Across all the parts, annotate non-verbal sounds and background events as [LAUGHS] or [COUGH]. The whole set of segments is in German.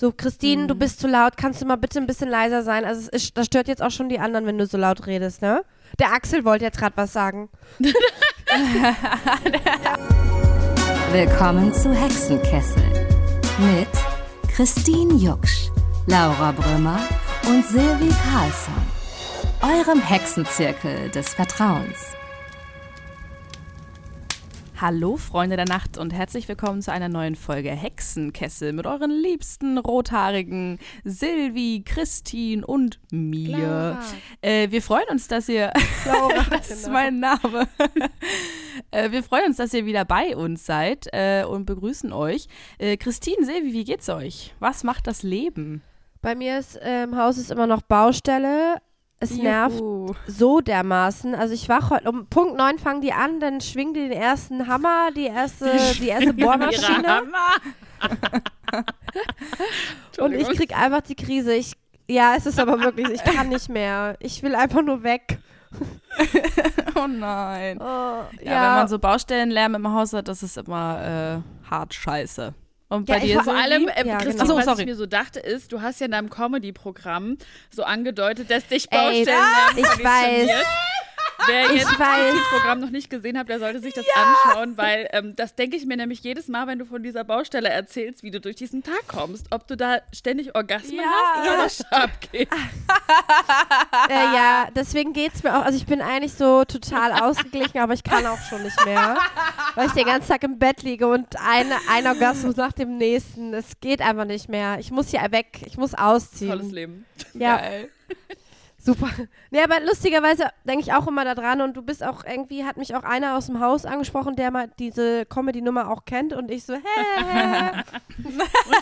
So, Christine, Mhm. du bist zu laut, kannst du mal bitte ein bisschen leiser sein? Also, es ist, das stört jetzt auch schon die anderen, wenn du so laut redest, ne? Der Axel wollte jetzt gerade was sagen. [LAUGHS] Willkommen zu Hexenkessel mit Christine Jucksch, Laura Brümmer und Silvi Carlsson, eurem Hexenzirkel des Vertrauens. Hallo Freunde der Nacht und herzlich willkommen zu einer neuen Folge Hexenkessel mit euren liebsten rothaarigen Silvi, Christine und mir. Äh, wir freuen uns, dass ihr, Laura, [LAUGHS] das ist genau. mein Name. [LAUGHS] äh, wir freuen uns, dass ihr wieder bei uns seid äh, und begrüßen euch. Äh, Christine, Silvi, wie geht's euch? Was macht das Leben? Bei mir ist äh, im Haus ist immer noch Baustelle. Es nervt Juhu. so dermaßen. Also ich wach heute um Punkt 9 fangen die an, dann schwingen die den ersten Hammer, die erste, die erste Bohrmaschine [LAUGHS] und ich krieg einfach die Krise. Ich, ja, es ist aber wirklich, ich kann nicht mehr. Ich will einfach nur weg. [LAUGHS] Oh nein. Oh, Ja, ja, wenn man so Baustellenlärm im Haus hat, das ist immer äh, hart scheiße. Und bei Ja, ich dir war- so Vor allem, ähm, Ja, Christine, genau. Was sorry. ich mir so dachte, ist, du hast ja in deinem Comedy-Programm so angedeutet, dass dich Ey, Baustellenlärm ich weiß. Wer jetzt das Programm noch nicht gesehen hat, der sollte sich das anschauen, weil ähm, das denke ich mir nämlich jedes Mal, wenn du von dieser Baustelle erzählst, wie du durch diesen Tag kommst. Ob du da ständig Orgasmen Ja. hast oder da abgeht. [LAUGHS] Äh, ja, deswegen geht's mir auch. Also ich bin eigentlich so total ausgeglichen, aber ich kann auch schon nicht mehr, weil ich den ganzen Tag im Bett liege und eine, ein Orgasmus nach dem nächsten. Es geht einfach nicht mehr. Ich muss hier weg. Ich muss ausziehen. Tolles Leben. Ja, Geil. Super. [LAUGHS] Nee, aber lustigerweise denke ich auch immer da dran und du bist auch irgendwie, hat mich auch einer aus dem Haus angesprochen, der mal diese Comedy-Nummer auch kennt und ich so, hä, hä. [LAUGHS] Und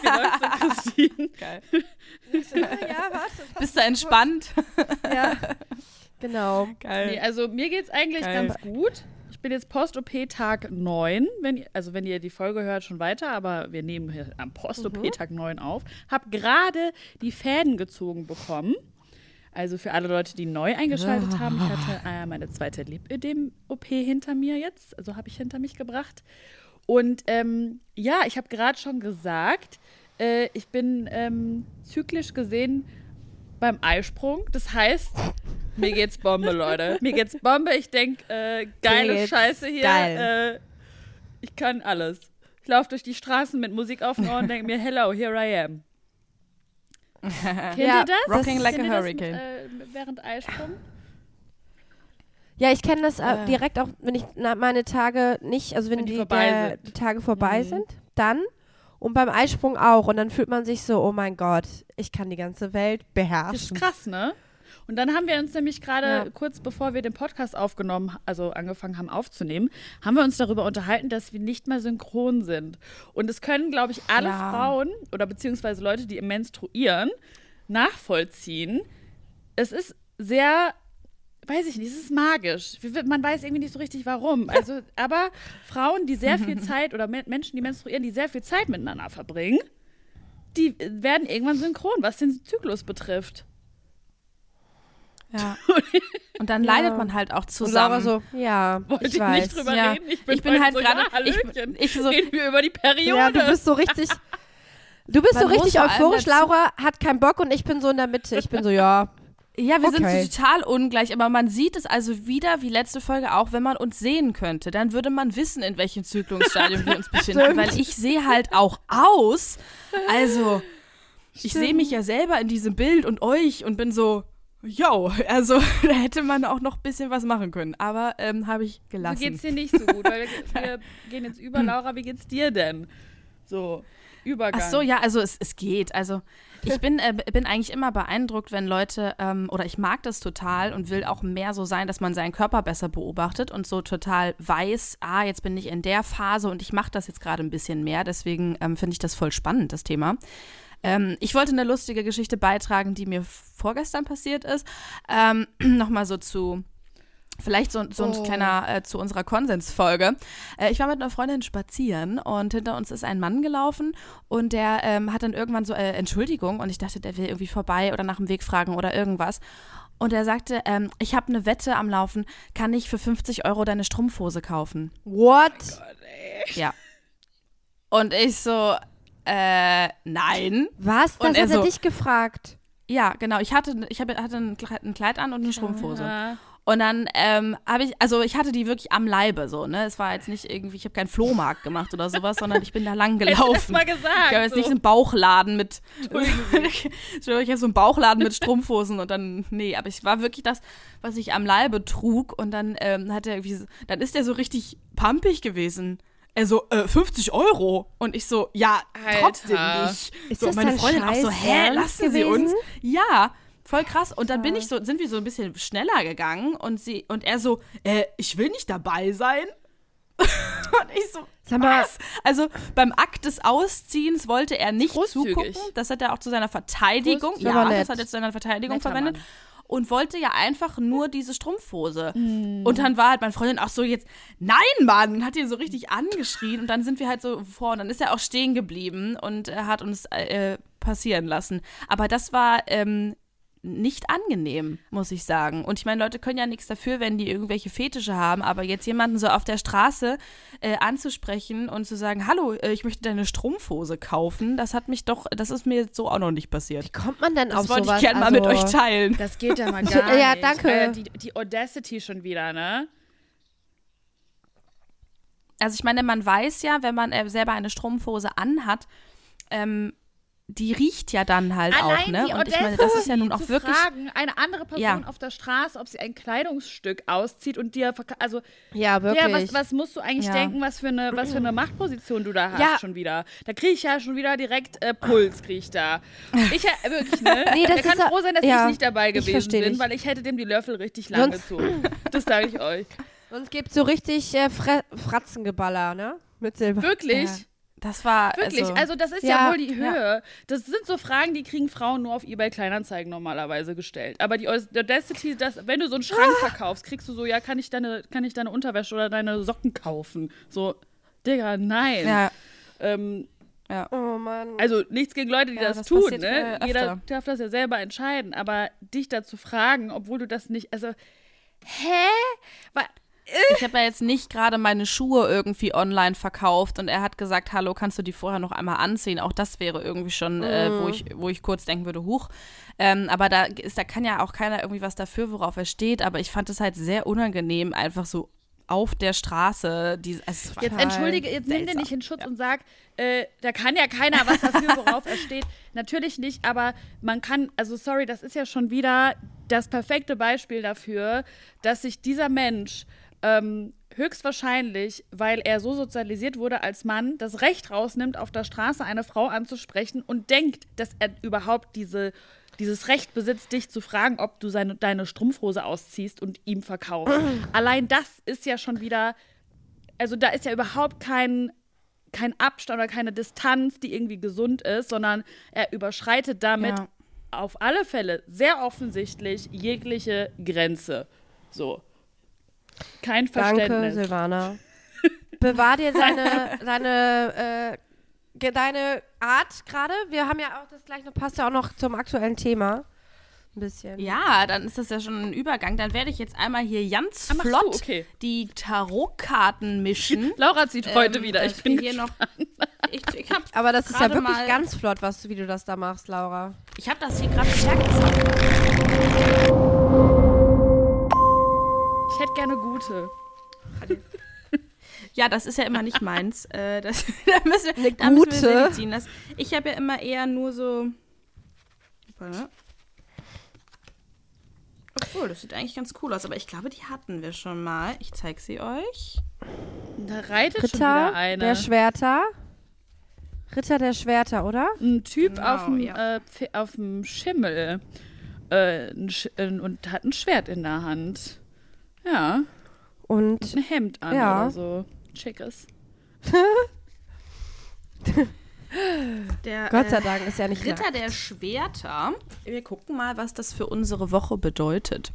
wie läuft's [LAUGHS] so, Christine? Geil. ja, was? Bist du entspannt? Ja, genau. Geil. Nee, also mir geht's eigentlich Geil. ganz gut. Ich bin jetzt Post-OP-Tag 9, wenn ihr, also wenn ihr die Folge hört, schon weiter, aber wir nehmen hier am Post-OP-Tag 9 auf. Hab gerade die Fäden gezogen bekommen. Also für alle Leute, die neu eingeschaltet haben, ich hatte äh, meine zweite Lipödem-OP hinter mir jetzt, also habe ich hinter mich gebracht. Und ähm, ja, ich habe gerade schon gesagt, äh, ich bin ähm, zyklisch gesehen beim Eisprung. Das heißt, mir geht's Bombe, Leute. Mir geht's Bombe. Ich denke, äh, geile Scheiße hier. geil. Äh, ich kann alles. Ich laufe durch die Straßen mit Musik auf den Ohren und denke mir, hello, here I am. Kennt Ja, ihr das? Rocking like Kennt a ihr das, hurricane. äh, während Eisprung? Ja, ich kenne das äh, Äh. direkt auch, wenn ich na, meine Tage nicht, also wenn, Wenn die die, vorbei der, die Tage vorbei Mhm. sind, dann und beim Eisprung auch und dann fühlt man sich so, oh mein Gott, ich kann die ganze Welt Das ist beherrschen. krass, ne? Und dann haben wir uns nämlich gerade Ja. kurz bevor wir den Podcast aufgenommen, also angefangen haben aufzunehmen, haben wir uns darüber unterhalten, dass wir nicht mehr synchron sind. Und es können, glaube ich, alle Ja. Frauen oder beziehungsweise Leute, die menstruieren, nachvollziehen. Es ist sehr, weiß ich nicht, es ist magisch. Man weiß irgendwie nicht so richtig warum. [LAUGHS] Also, aber Frauen, die sehr viel [LAUGHS] Zeit oder Men- Menschen, die menstruieren, die sehr viel Zeit miteinander verbringen, die äh, werden irgendwann synchron, was den Zyklus betrifft. Ja. [LAUGHS] Und dann leidet man halt auch Und Laura zusammen. so, ja, Wollte ich ich weiß. nicht drüber reden. Ich bin, Ich bin halt so, gerade- ich- ich so- Reden wir über die Periode. Ja, du bist so richtig, [LAUGHS] du bist so Man richtig euphorisch, Laura hat keinen Bock und ich bin so in der Mitte. Ich bin so, ja, [LAUGHS] Ja, wir Okay. sind so total ungleich, aber man sieht es also wieder, wie letzte Folge auch, wenn man uns sehen könnte, dann würde man wissen, in welchem Zyklungsstadium wir uns befinden, Stimmt. weil ich sehe halt auch aus. Also, ich sehe mich ja selber in diesem Bild und euch und bin so, yo, [LAUGHS] also da hätte man auch noch ein bisschen was machen können, aber ähm, habe ich so gelassen. geht's dir nicht so gut, weil wir, [LAUGHS] wir gehen jetzt über. Laura, wie geht's dir denn? So, Übergang. Ach so, ja, also es, es geht. Also ich bin, äh, bin eigentlich immer beeindruckt, wenn Leute, ähm, oder ich mag das total und will auch mehr so sein, dass man seinen Körper besser beobachtet und so total weiß, ah, jetzt bin ich in der Phase und ich mache das jetzt gerade ein bisschen mehr. Deswegen ähm, finde ich das voll spannend, das Thema. Ähm, ich wollte eine lustige Geschichte beitragen, die mir vorgestern passiert ist. Ähm, [CLEARS THROAT] Nochmal so zu Vielleicht so, so ein Oh. kleiner äh, zu unserer Konsensfolge. Äh, ich war mit einer Freundin spazieren und hinter uns ist ein Mann gelaufen und der ähm, hat dann irgendwann so äh, Entschuldigung und ich dachte, der will irgendwie vorbei oder nach dem Weg fragen oder irgendwas. Und er sagte, ähm, ich habe eine Wette am Laufen, kann ich für 50 Euro deine Strumpfhose kaufen? What? Ja. Und ich so, äh, nein. Was? Das Und er hat er so- dich gefragt. Ja, genau. Ich hatte, ich hab, hatte ein Kleid, an und eine Strumpfhose. Ja. Und dann ähm, habe ich, also ich hatte die wirklich am Leibe so, ne? Es war jetzt nicht irgendwie, ich habe keinen Flohmarkt gemacht oder sowas, sondern ich bin da lang [LAUGHS] gelaufen. mal gesagt. Ich habe jetzt so. nicht einen Bauchladen mit. [LAUGHS] ich habe so einen Bauchladen mit Strumpfhosen und dann, nee, aber ich war wirklich das, was ich am Leibe trug und dann ähm, hat er irgendwie, so- dann ist er so richtig pumpig gewesen. Er so, äh, 50 Euro. Und ich so, ja, trotzdem Alter. nicht. Ist so, das meine Freundin auch so, hä, lassen Sie uns? Ja, voll krass. Und dann bin ich so, sind wir so ein bisschen schneller gegangen und sie, und er so, äh, ich will nicht dabei sein. [LAUGHS] und ich so, Sag mal- was? Also beim Akt des Ausziehens wollte er nicht Großzügig. zugucken. Das hat er auch zu seiner Verteidigung, Großzügig. ja, das hat er zu seiner Verteidigung Netter verwendet. Mann. Und wollte ja einfach nur diese Strumpfhose. Hm. Und dann war halt meine Freundin auch so jetzt, nein, Mann, und hat ihn so richtig angeschrien. Und dann sind wir halt so vor, und dann ist er auch stehen geblieben und er hat uns äh, passieren lassen. Aber das war ähm, nicht angenehm, muss ich sagen. Und ich meine, Leute können ja nichts dafür, wenn die irgendwelche Fetische haben, aber jetzt jemanden so auf der Straße äh, anzusprechen und zu sagen, hallo, äh, ich möchte deine Strumpfhose kaufen, das hat mich doch, das ist mir jetzt so auch noch nicht passiert. Kommt man denn Das auf wollte sowas? ich gerne mal also, mit euch teilen. Das geht ja mal [LAUGHS] gar Ja, nicht. danke. Äh, die, die Audacity schon wieder, ne? Also ich meine, man weiß ja, wenn man äh, selber eine Strumpfhose anhat, ähm, die riecht ja dann halt auch, ne? die Und ich meine, das ist ja nun auch zu wirklich. fragen, eine andere Person Ja. auf der Straße, ob sie ein Kleidungsstück auszieht und dir also Ja, wirklich. ja, was, was musst du eigentlich Ja. denken, was für eine was für eine Machtposition du da hast Ja. schon wieder? Da kriege ich ja schon wieder direkt äh, Puls kriege ich da. Ich äh, wirklich, ne? [LAUGHS] Nee, das Der kann froh sein, dass ja, ich nicht dabei gewesen bin, dich. weil ich hätte dem die Löffel richtig lang Sonst- gezogen. Das sage ich euch. Sonst gibt so richtig äh, Fre Fratzengeballer, ne? Mit Silber. Wirklich. Ja, das war. Wirklich, also, Also, das ist ja, Ja, wohl die Höhe. Das sind so Fragen, die kriegen Frauen nur auf eBay Kleinanzeigen normalerweise gestellt. Aber die Audacity, das, wenn du so einen Schrank Ah. verkaufst, kriegst du so, ja, kann ich deine, kann ich deine Unterwäsche oder deine Socken kaufen? So, Digga, nein. ja, Ähm, ja. Oh Mann. also nichts gegen Leute, die Ja, das, das tun, ne? Jeder öfter. darf das ja selber entscheiden. Aber dich dazu fragen, obwohl du das nicht, also, hä? Wa- Ich habe ja jetzt nicht gerade meine Schuhe irgendwie online verkauft und er hat gesagt, hallo, kannst du die vorher noch einmal anziehen? Auch das wäre irgendwie schon, äh, Mhm. wo, ich, wo ich kurz denken würde, huch. Ähm, aber da ist, da kann ja auch keiner irgendwie was dafür, worauf er steht. Aber ich fand es halt sehr unangenehm, einfach so auf der Straße. Die, also Jetzt entschuldige, jetzt nimm den nicht in Schutz und sag, äh, da kann ja keiner was dafür, worauf er steht. [LAUGHS] Natürlich nicht, aber man kann, also sorry, das ist ja schon wieder das perfekte Beispiel dafür, dass sich dieser Mensch ähm, höchstwahrscheinlich, weil er so sozialisiert wurde als Mann, das Recht rausnimmt, auf der Straße eine Frau anzusprechen und denkt, dass er überhaupt diese, dieses Recht besitzt, dich zu fragen, ob du seine, deine Strumpfhose ausziehst und ihm verkaufst. [CLEARS THROAT] Allein das ist ja schon wieder also da ist ja überhaupt kein, kein Abstand oder keine Distanz, die irgendwie gesund ist, sondern er überschreitet damit Ja. auf alle Fälle sehr offensichtlich jegliche Grenze. So. Kein Danke, Verständnis. Silvana. [LAUGHS] Bewahr dir deine, deine, äh, deine Art gerade. Wir haben ja auch das gleich noch, passt ja auch noch zum aktuellen Thema. Ein bisschen. Ja, dann ist das ja schon ein Übergang. Dann werde ich jetzt einmal hier ganz Ah, machst flott du? Okay. die Tarotkarten mischen. [LAUGHS] Laura zieht heute Ähm, wieder. Ich bin hier noch. Ich, ich habe Aber das ist ja wirklich mal- ganz flott, was du, wie du das da machst, Laura. ich hab das hier gerade hergezaubert. Ich hätte gerne gute. Ja, das ist ja immer nicht meins. Äh, das, [LAUGHS] da müssen wir, Eine da müssen wir ziehen. Das, ich habe ja immer eher nur so. Obwohl, das sieht eigentlich ganz cool aus, aber ich glaube, die hatten wir schon mal. Ich zeige sie euch. Da reitet schon Ritter wieder eine. der Schwerter. Ritter der Schwerter, oder? ein Typ Genau, auf dem ja. äh, Pfe- auf dem Schimmel äh, ein Sch äh, und hat ein Schwert in der Hand. Ja, Und ein Hemd an Ja. oder so. Schickes. [LAUGHS] Der, Gott sei äh, Dank ist ja nicht Ritter nackt. der Schwerter. Wir gucken mal, was das für unsere Woche bedeutet.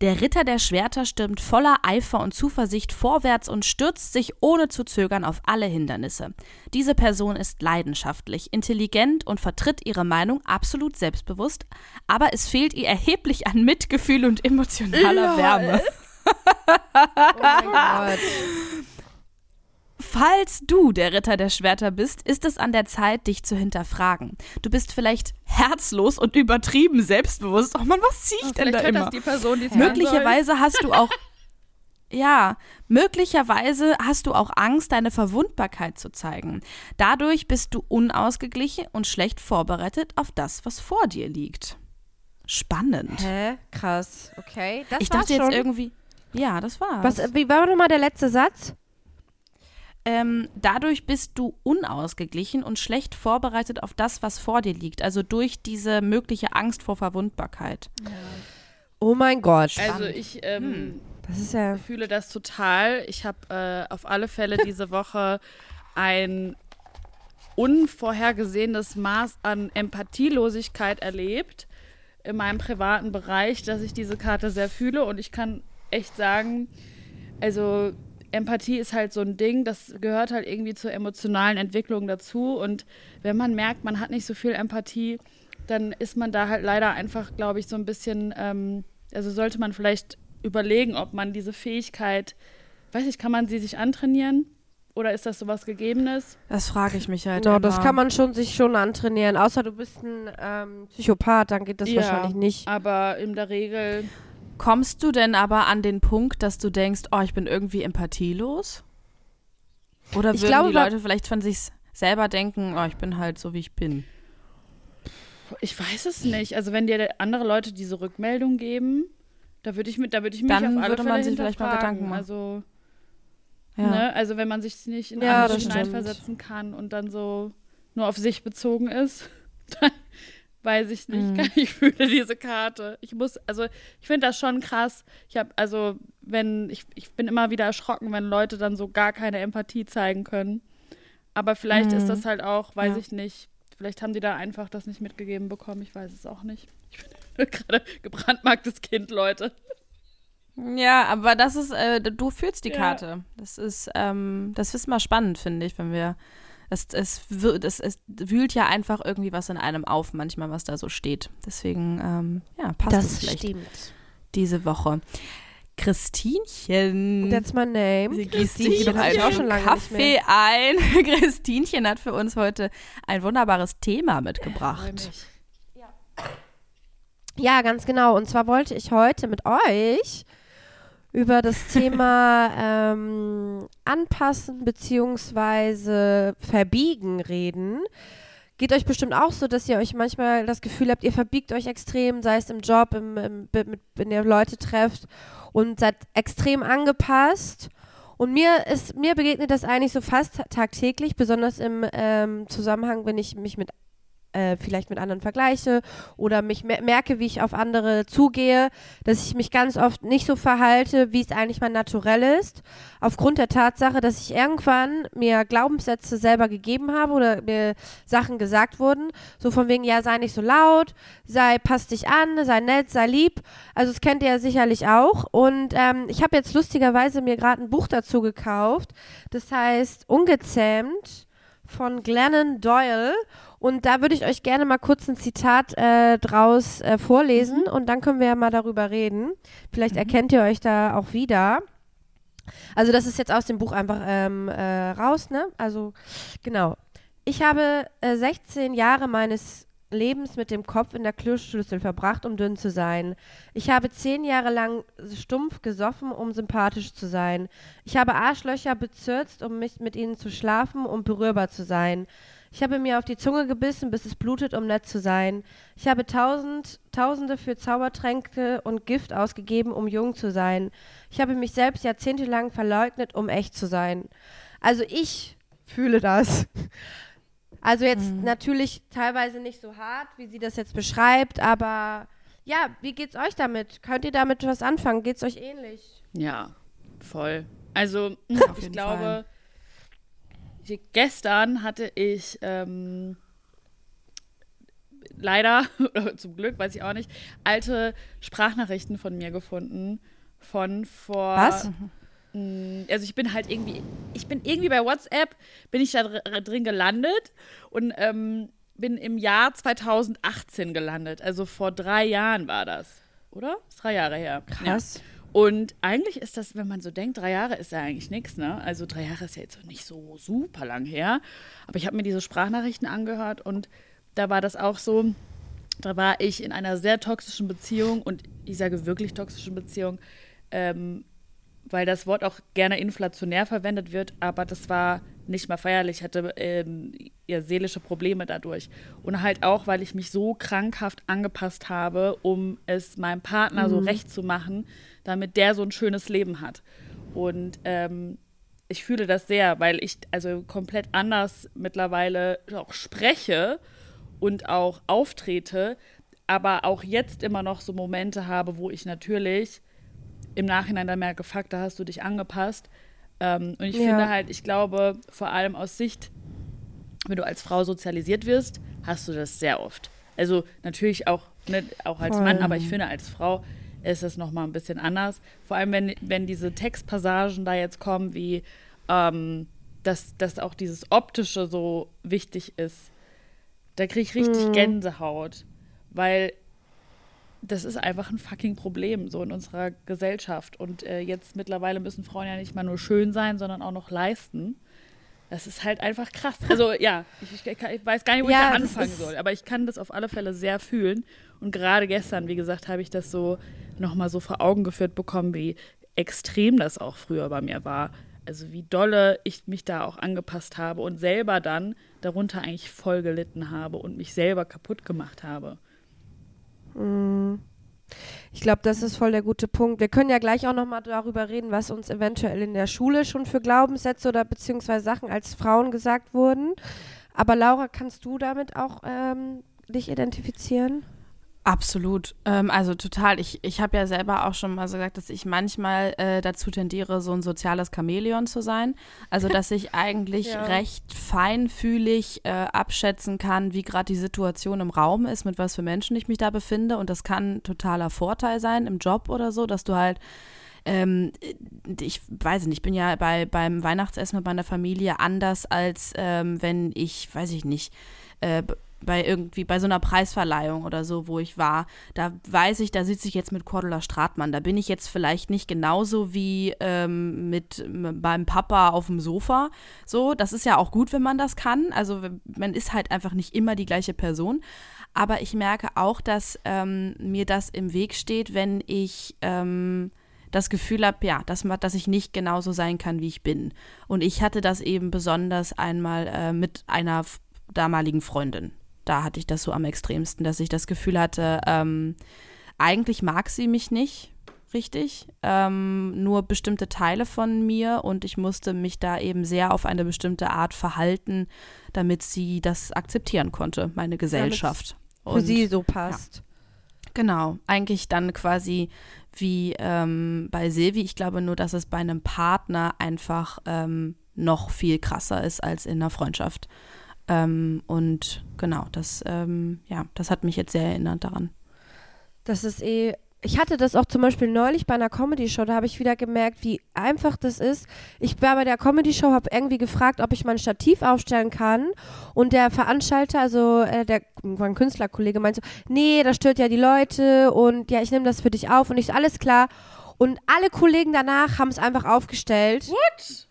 Der Ritter der Schwerter stürmt voller Eifer und Zuversicht vorwärts und stürzt sich ohne zu zögern auf alle Hindernisse. Diese Person ist leidenschaftlich, intelligent und vertritt ihre Meinung absolut selbstbewusst, aber es fehlt ihr erheblich an Mitgefühl und emotionaler Wärme. Oh mein Gott. Falls du der Ritter der Schwerter bist, ist es an der Zeit, dich zu hinterfragen. Du bist vielleicht herzlos und übertrieben selbstbewusst. Oh Mann, was zieh ich Oh, denn da immer? das die Person, die. Möglicherweise hast du auch. [LAUGHS] Ja, möglicherweise hast du auch Angst, deine Verwundbarkeit zu zeigen. Dadurch bist du unausgeglichen und schlecht vorbereitet auf das, was vor dir liegt. Spannend. Hä? Krass. Okay. Das ich war's dachte jetzt schon. irgendwie. Ja, das war's. Was, wie war nochmal der letzte Satz? Ähm, dadurch bist du unausgeglichen und schlecht vorbereitet auf das, was vor dir liegt. Also durch diese mögliche Angst vor Verwundbarkeit. Oh mein Gott. Also ich ähm, das ist ja. fühle das total. Ich habe äh, auf alle Fälle diese Woche ein unvorhergesehenes Maß an Empathielosigkeit erlebt in meinem privaten Bereich, dass ich diese Karte sehr fühle und ich kann echt sagen, also Empathie ist halt so ein Ding, das gehört halt irgendwie zur emotionalen Entwicklung dazu und wenn man merkt, man hat nicht so viel Empathie, dann ist man da halt leider einfach, glaube ich, so ein bisschen, ähm, also sollte man vielleicht überlegen, ob man diese Fähigkeit, weiß ich, kann man sie sich antrainieren? Oder ist das sowas Gegebenes? Das frage ich mich halt. Genau, das kann man schon sich schon antrainieren. Außer du bist ein ähm, Psychopath, dann geht das Ja. wahrscheinlich nicht. Aber in der Regel, Kommst du denn aber an den Punkt, dass du denkst, oh, ich bin irgendwie empathielos? Oder würden glaube, die Leute vielleicht von sich selber denken, oh, ich bin halt so, wie ich bin? ich weiß es nicht. Also wenn dir andere Leute diese Rückmeldung geben, da würde ich mit, da würde ich mich Dann auf alle würde man Fälle sich vielleicht mal. Gedanken machen. Also, Ja. ne, also wenn man sich nicht in Ja, andere hineinversetzen kann und dann so nur auf sich bezogen ist, [LAUGHS] dann weiß ich nicht. Mhm. [LAUGHS] Ich fühle diese Karte. Ich muss, also ich finde das schon krass. Ich habe, also wenn, ich, ich bin immer wieder erschrocken, wenn Leute dann so gar keine Empathie zeigen können. Aber vielleicht ist Mhm. das halt auch, weiß Ja. ich nicht. Vielleicht haben die da einfach das nicht mitgegeben bekommen. Ich weiß es auch nicht. Ich bin [LAUGHS] gerade gebrandmarktes Kind, Leute. Ja, aber das ist, äh, du fühlst die Ja. Karte. Das ist, ähm, das ist mal spannend, finde ich, wenn wir. Es, es, das, es wühlt ja einfach irgendwie was in einem auf, manchmal, was da so steht. Deswegen, ähm, ja, passt es das vielleicht stimmt. diese Woche. Christinchen. That's my name. Sie gießt sich Christinchen noch einen schon lange nicht Kaffee ein. [LAUGHS] Christinchen hat für uns heute ein wunderbares Thema mitgebracht. Ja, ganz genau. Und zwar wollte ich heute mit euch über das [LAUGHS] Thema ähm, Anpassen beziehungsweise Verbiegen reden. Geht euch bestimmt auch so, dass ihr euch manchmal das Gefühl habt, ihr verbiegt euch extrem, sei es im Job, im, im, mit, wenn ihr Leute trefft und seid extrem angepasst. Und mir ist, mir begegnet das eigentlich so fast tagtäglich, besonders im ähm, Zusammenhang, wenn ich mich mit äh, vielleicht mit anderen vergleiche oder mich mer merke, wie ich auf andere zugehe, dass ich mich ganz oft nicht so verhalte, wie es eigentlich mein Naturell ist, aufgrund der Tatsache, dass ich irgendwann mir Glaubenssätze selber gegeben habe oder mir Sachen gesagt wurden, so von wegen, ja, sei nicht so laut, sei, pass dich an, sei nett, sei lieb. Also das kennt ihr ja sicherlich auch. Und ähm, ich habe jetzt lustigerweise mir gerade ein Buch dazu gekauft, das heißt Ungezähmt von Glennon Doyle. Und da würde ich euch gerne mal kurz ein Zitat äh, draus äh, vorlesen und dann können wir ja mal darüber reden. Vielleicht erkennt ihr euch da auch wieder. Also das ist jetzt aus dem Buch einfach ähm, äh, raus, ne? Also genau. Ich habe äh, 16 Jahre meines Lebens mit dem Kopf in der Kloschüssel verbracht, um dünn zu sein. Ich habe zehn Jahre lang stumpf gesoffen, um sympathisch zu sein. Ich habe Arschlöcher bezirzt, um mich mit ihnen zu schlafen, um berührbar zu sein. Ich habe mir auf die Zunge gebissen, bis es blutet, um nett zu sein. Ich habe tausend, Tausende für Zaubertränke und Gift ausgegeben, um jung zu sein. Ich habe mich selbst jahrzehntelang verleugnet, um echt zu sein. Also ich fühle das. Also jetzt natürlich teilweise nicht so hart, wie sie das jetzt beschreibt, aber ja, wie geht's euch damit? Könnt ihr damit was anfangen? Geht's euch ähnlich? Ja, voll. Also, [LAUGHS] ich glaube, ich, gestern hatte ich ähm, leider, [LAUGHS] oder zum Glück, weiß ich auch nicht, alte Sprachnachrichten von mir gefunden. Von vor. Was? Mm, Also ich bin halt irgendwie, ich bin irgendwie bei WhatsApp, bin ich da dr drin gelandet und ähm, bin im Jahr 2018 gelandet. Also vor drei Jahren war das, oder? Ist drei Jahre her. Ja. Krass. Und eigentlich ist das, wenn man so denkt, drei Jahre ist ja eigentlich nichts, ne? Also drei Jahre ist ja jetzt nicht so super lang her. Aber ich habe mir diese Sprachnachrichten angehört und da war das auch so, da war ich in einer sehr toxischen Beziehung und ich sage wirklich toxischen Beziehung, ähm, weil das Wort auch gerne inflationär verwendet wird, aber das war nicht mal feierlich, hatte ähm, ja, seelische Probleme dadurch. Und halt auch, weil ich mich so krankhaft angepasst habe, um es meinem Partner mhm. so recht zu machen, damit der so ein schönes Leben hat. Und ähm, ich fühle das sehr, weil ich also komplett anders mittlerweile auch spreche und auch auftrete, aber auch jetzt immer noch so Momente habe, wo ich natürlich im Nachhinein dann merke, fuck, da hast du dich angepasst. Ähm, und ich ja. finde halt, ich glaube, vor allem aus Sicht, wenn du als Frau sozialisiert wirst, hast du das sehr oft. Also natürlich auch, ne, auch als Voll. Mann, aber ich finde, als Frau ist es nochmal ein bisschen anders. Vor allem, wenn, wenn diese Textpassagen da jetzt kommen, wie ähm, dass, dass auch dieses Optische so wichtig ist. Da kriege ich richtig mhm. Gänsehaut, weil das ist einfach ein fucking Problem so in unserer Gesellschaft. Und äh, jetzt mittlerweile müssen Frauen ja nicht mal nur schön sein, sondern auch noch leisten. Das ist halt einfach krass. Also ja, ich, ich, ich weiß gar nicht, wo ja, ich da anfangen soll, aber ich kann das auf alle Fälle sehr fühlen. Und gerade gestern, wie gesagt, habe ich das so nochmal so vor Augen geführt bekommen, wie extrem das auch früher bei mir war. Also wie dolle ich mich da auch angepasst habe und selber dann darunter eigentlich voll gelitten habe und mich selber kaputt gemacht habe. Mhm. Ich glaube, das ist voll der gute Punkt. Wir können ja gleich auch nochmal darüber reden, was uns eventuell in der Schule schon für Glaubenssätze oder beziehungsweise Sachen als Frauen gesagt wurden. Aber Laura, kannst du damit auch ähm, dich identifizieren? Absolut. Ähm, also total. Ich, ich habe ja selber auch schon mal so gesagt, dass ich manchmal äh, dazu tendiere, so ein soziales Chamäleon zu sein. Also dass ich [LAUGHS] eigentlich ja. recht feinfühlig äh, abschätzen kann, wie gerade die Situation im Raum ist, mit was für Menschen ich mich da befinde. Und das kann totaler Vorteil sein im Job oder so, dass du halt ähm, ich weiß nicht, ich bin ja bei, beim Weihnachtsessen mit meiner Familie anders, als ähm, wenn ich, weiß ich nicht, äh, bei irgendwie bei so einer Preisverleihung oder so, wo ich war, da weiß ich, da sitze ich jetzt mit Cordula Stratmann. Da bin ich jetzt vielleicht nicht genauso wie ähm, mit beim Papa auf dem Sofa. So, das ist ja auch gut, wenn man das kann. Also man ist halt einfach nicht immer die gleiche Person. Aber ich merke auch, dass ähm, mir das im Weg steht, wenn ich ähm, das Gefühl habe, ja, dass, dass ich nicht genauso sein kann, wie ich bin. Und ich hatte das eben besonders einmal äh, mit einer damaligen Freundin da hatte ich das so am extremsten, dass ich das Gefühl hatte, ähm, eigentlich mag sie mich nicht richtig, ähm, nur bestimmte Teile von mir und ich musste mich da eben sehr auf eine bestimmte Art verhalten, damit sie das akzeptieren konnte, meine Gesellschaft. Für und, sie so passt. Ja. Genau, eigentlich dann quasi wie ähm, bei Silvi. Ich glaube nur, dass es bei einem Partner einfach ähm, noch viel krasser ist als in einer Freundschaft. Ähm, und genau, das, ähm, ja, das hat mich jetzt sehr erinnert daran. Das ist eh. Ich hatte das auch zum Beispiel neulich bei einer Comedy-Show, da habe ich wieder gemerkt, wie einfach das ist. Ich war bei der Comedy-Show, habe irgendwie gefragt, ob ich mein Stativ aufstellen kann. Und der Veranstalter, also äh, der mein Künstlerkollege, meinte so, nee, das stört ja die Leute und ja, ich nehme das für dich auf und ich so, alles klar. Und alle Kollegen danach haben es einfach aufgestellt. What?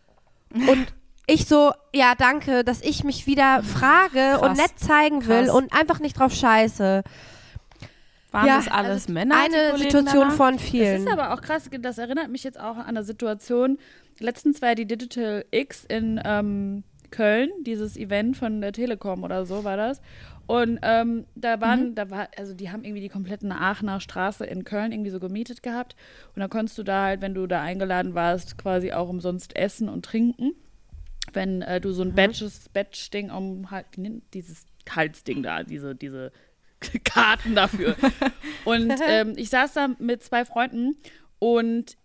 Und ich so, ja, danke, dass ich mich wieder frage Krass. und nett zeigen will Krass. und einfach nicht drauf scheiße. Waren ja, das alles also Männer? Eine Situation danach? von vielen. Das ist aber auch krass, das erinnert mich jetzt auch an eine Situation. Letztens war die Digital X in ähm, Köln, dieses Event von der Telekom oder so war das. Und ähm, da waren, mhm. da war, also die haben irgendwie die kompletten Aachener Straße in Köln irgendwie so gemietet gehabt. Und dann konntest du da halt, wenn du da eingeladen warst, quasi auch umsonst essen und trinken wenn äh, du so ein mhm. Badges, Badge-Ding um halt, dieses Halsding da, diese, diese [LAUGHS] Karten dafür. [LAUGHS] und ähm, ich saß da mit zwei Freunden und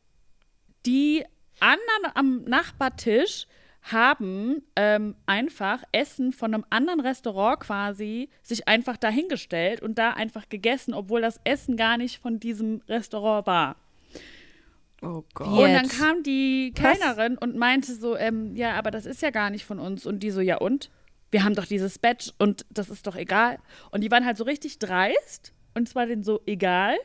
die anderen am Nachbartisch haben ähm, einfach Essen von einem anderen Restaurant quasi sich einfach dahingestellt und da einfach gegessen, obwohl das Essen gar nicht von diesem Restaurant war. Oh Gott. Und dann kam die Kellnerin und meinte so, ähm, ja, aber das ist ja gar nicht von uns. Und die so, ja und? Wir haben doch dieses Badge und das ist doch egal. Und die waren halt so richtig dreist und zwar denen so egal.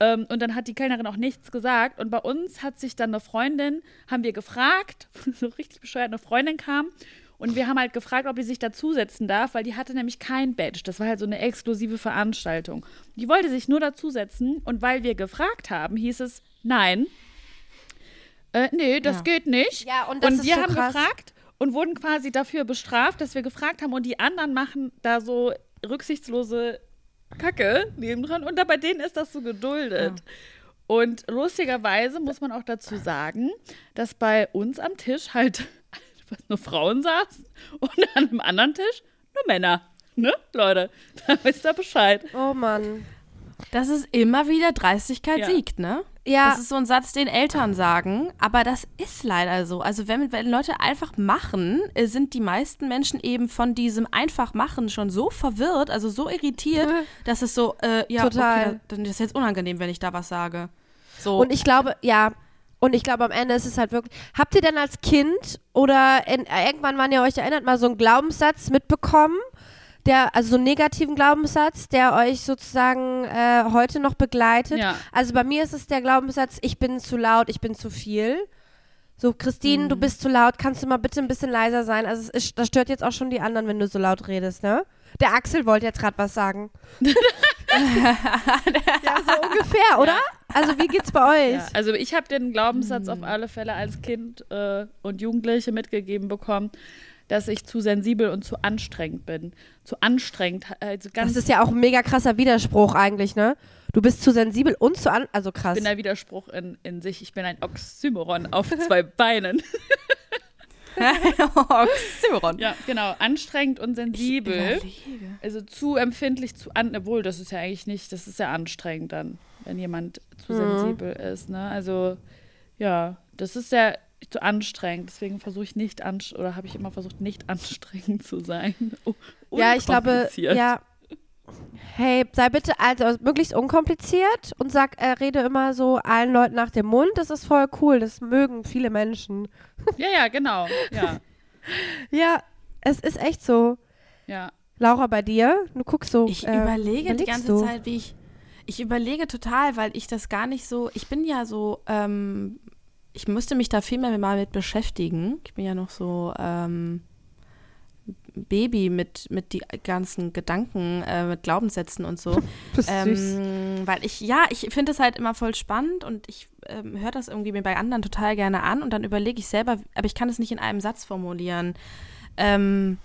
Ähm, und dann hat die Kellnerin auch nichts gesagt. Und bei uns hat sich dann eine Freundin, haben wir gefragt, [LAUGHS] so richtig bescheuert, eine Freundin kam. Und wir haben halt gefragt, ob die sich dazusetzen darf, weil die hatte nämlich kein Badge. Das war halt so eine exklusive Veranstaltung. Die wollte sich nur dazusetzen. Und weil wir gefragt haben, hieß es, nein, äh, nee, das Ja. geht nicht. Ja, und das ist wir so haben krass. gefragt und wurden quasi dafür bestraft, dass wir gefragt haben und die anderen machen da so rücksichtslose Kacke nebendran und da bei denen ist das so geduldet. Und lustigerweise muss man auch dazu sagen, dass bei uns am Tisch halt [LAUGHS] nur Frauen saßen und an einem anderen Tisch nur Männer. Ne, Leute? [LAUGHS] Da wisst ihr Bescheid. Oh Mann. Das ist immer wieder Dreistigkeit Ja. siegt, ne? Ja. Das ist so ein Satz, den Eltern sagen, aber das ist leider so. Also wenn, wenn Leute einfach machen, äh, sind die meisten Menschen eben von diesem einfach machen schon so verwirrt, also so irritiert, dass es so, äh, ja, Total. okay, dann ist jetzt unangenehm, wenn ich da was sage. So. Und ich glaube, ja. Und ich glaube, am Ende ist es halt wirklich. Habt ihr denn als Kind oder in, irgendwann, wann ihr euch erinnert, mal so einen Glaubenssatz mitbekommen? Der, also so einen negativen Glaubenssatz, der euch sozusagen äh, heute noch begleitet. Ja. Also bei mir ist es der Glaubenssatz, ich bin zu laut, ich bin zu viel. So, Christine, du bist zu laut, kannst du mal bitte ein bisschen leiser sein? Also ist, das stört jetzt auch schon die anderen, wenn du so laut redest, ne? Der Axel wollte jetzt gerade was sagen. [LAUGHS] ja, so ungefähr, oder? Also wie geht's bei euch? Ja, also ich habe den Glaubenssatz auf alle Fälle als Kind äh, und Jugendliche mitgegeben bekommen, dass ich zu sensibel und zu anstrengend bin. Zu anstrengend, also ganz Das ist ja auch ein mega krasser Widerspruch eigentlich, ne? Du bist zu sensibel und zu an, also krass. bin der Widerspruch in, in sich. Ich bin ein Oxymoron auf zwei [LAUGHS] Beinen. [LAUGHS] Oxymoron. Ja, genau. Anstrengend und sensibel. Also zu empfindlich, zu an, obwohl das ist ja eigentlich nicht, das ist ja anstrengend dann, wenn jemand zu sensibel ist, ne? Also ja, das ist ja zu anstrengend. Deswegen versuche ich nicht anst oder habe ich immer versucht, nicht anstrengend zu sein. [LAUGHS] Oh, ja, ich glaube, ja. Hey, sei bitte also möglichst unkompliziert und sag, äh, rede immer so allen Leuten nach dem Mund. Das ist voll cool. Das mögen viele Menschen. [LAUGHS] Ja, ja, genau. Ja, Ja, es ist echt so. ja. Laura, bei dir? Du guckst so. Ich äh, überlege die ganze du? Zeit, wie ich. Ich überlege total, weil ich das gar nicht so. Ich bin ja so. Ähm, ich müsste mich da viel mehr mal mit beschäftigen. Ich bin ja noch so ähm, Baby mit, mit die ganzen Gedanken, äh, mit Glaubenssätzen und so. [LAUGHS] Bist süß. Ähm, weil ich, ja, ich finde es halt immer voll spannend und ich ähm, höre das irgendwie mir bei anderen total gerne an und dann überlege ich selber, aber ich kann es nicht in einem Satz formulieren. Ähm,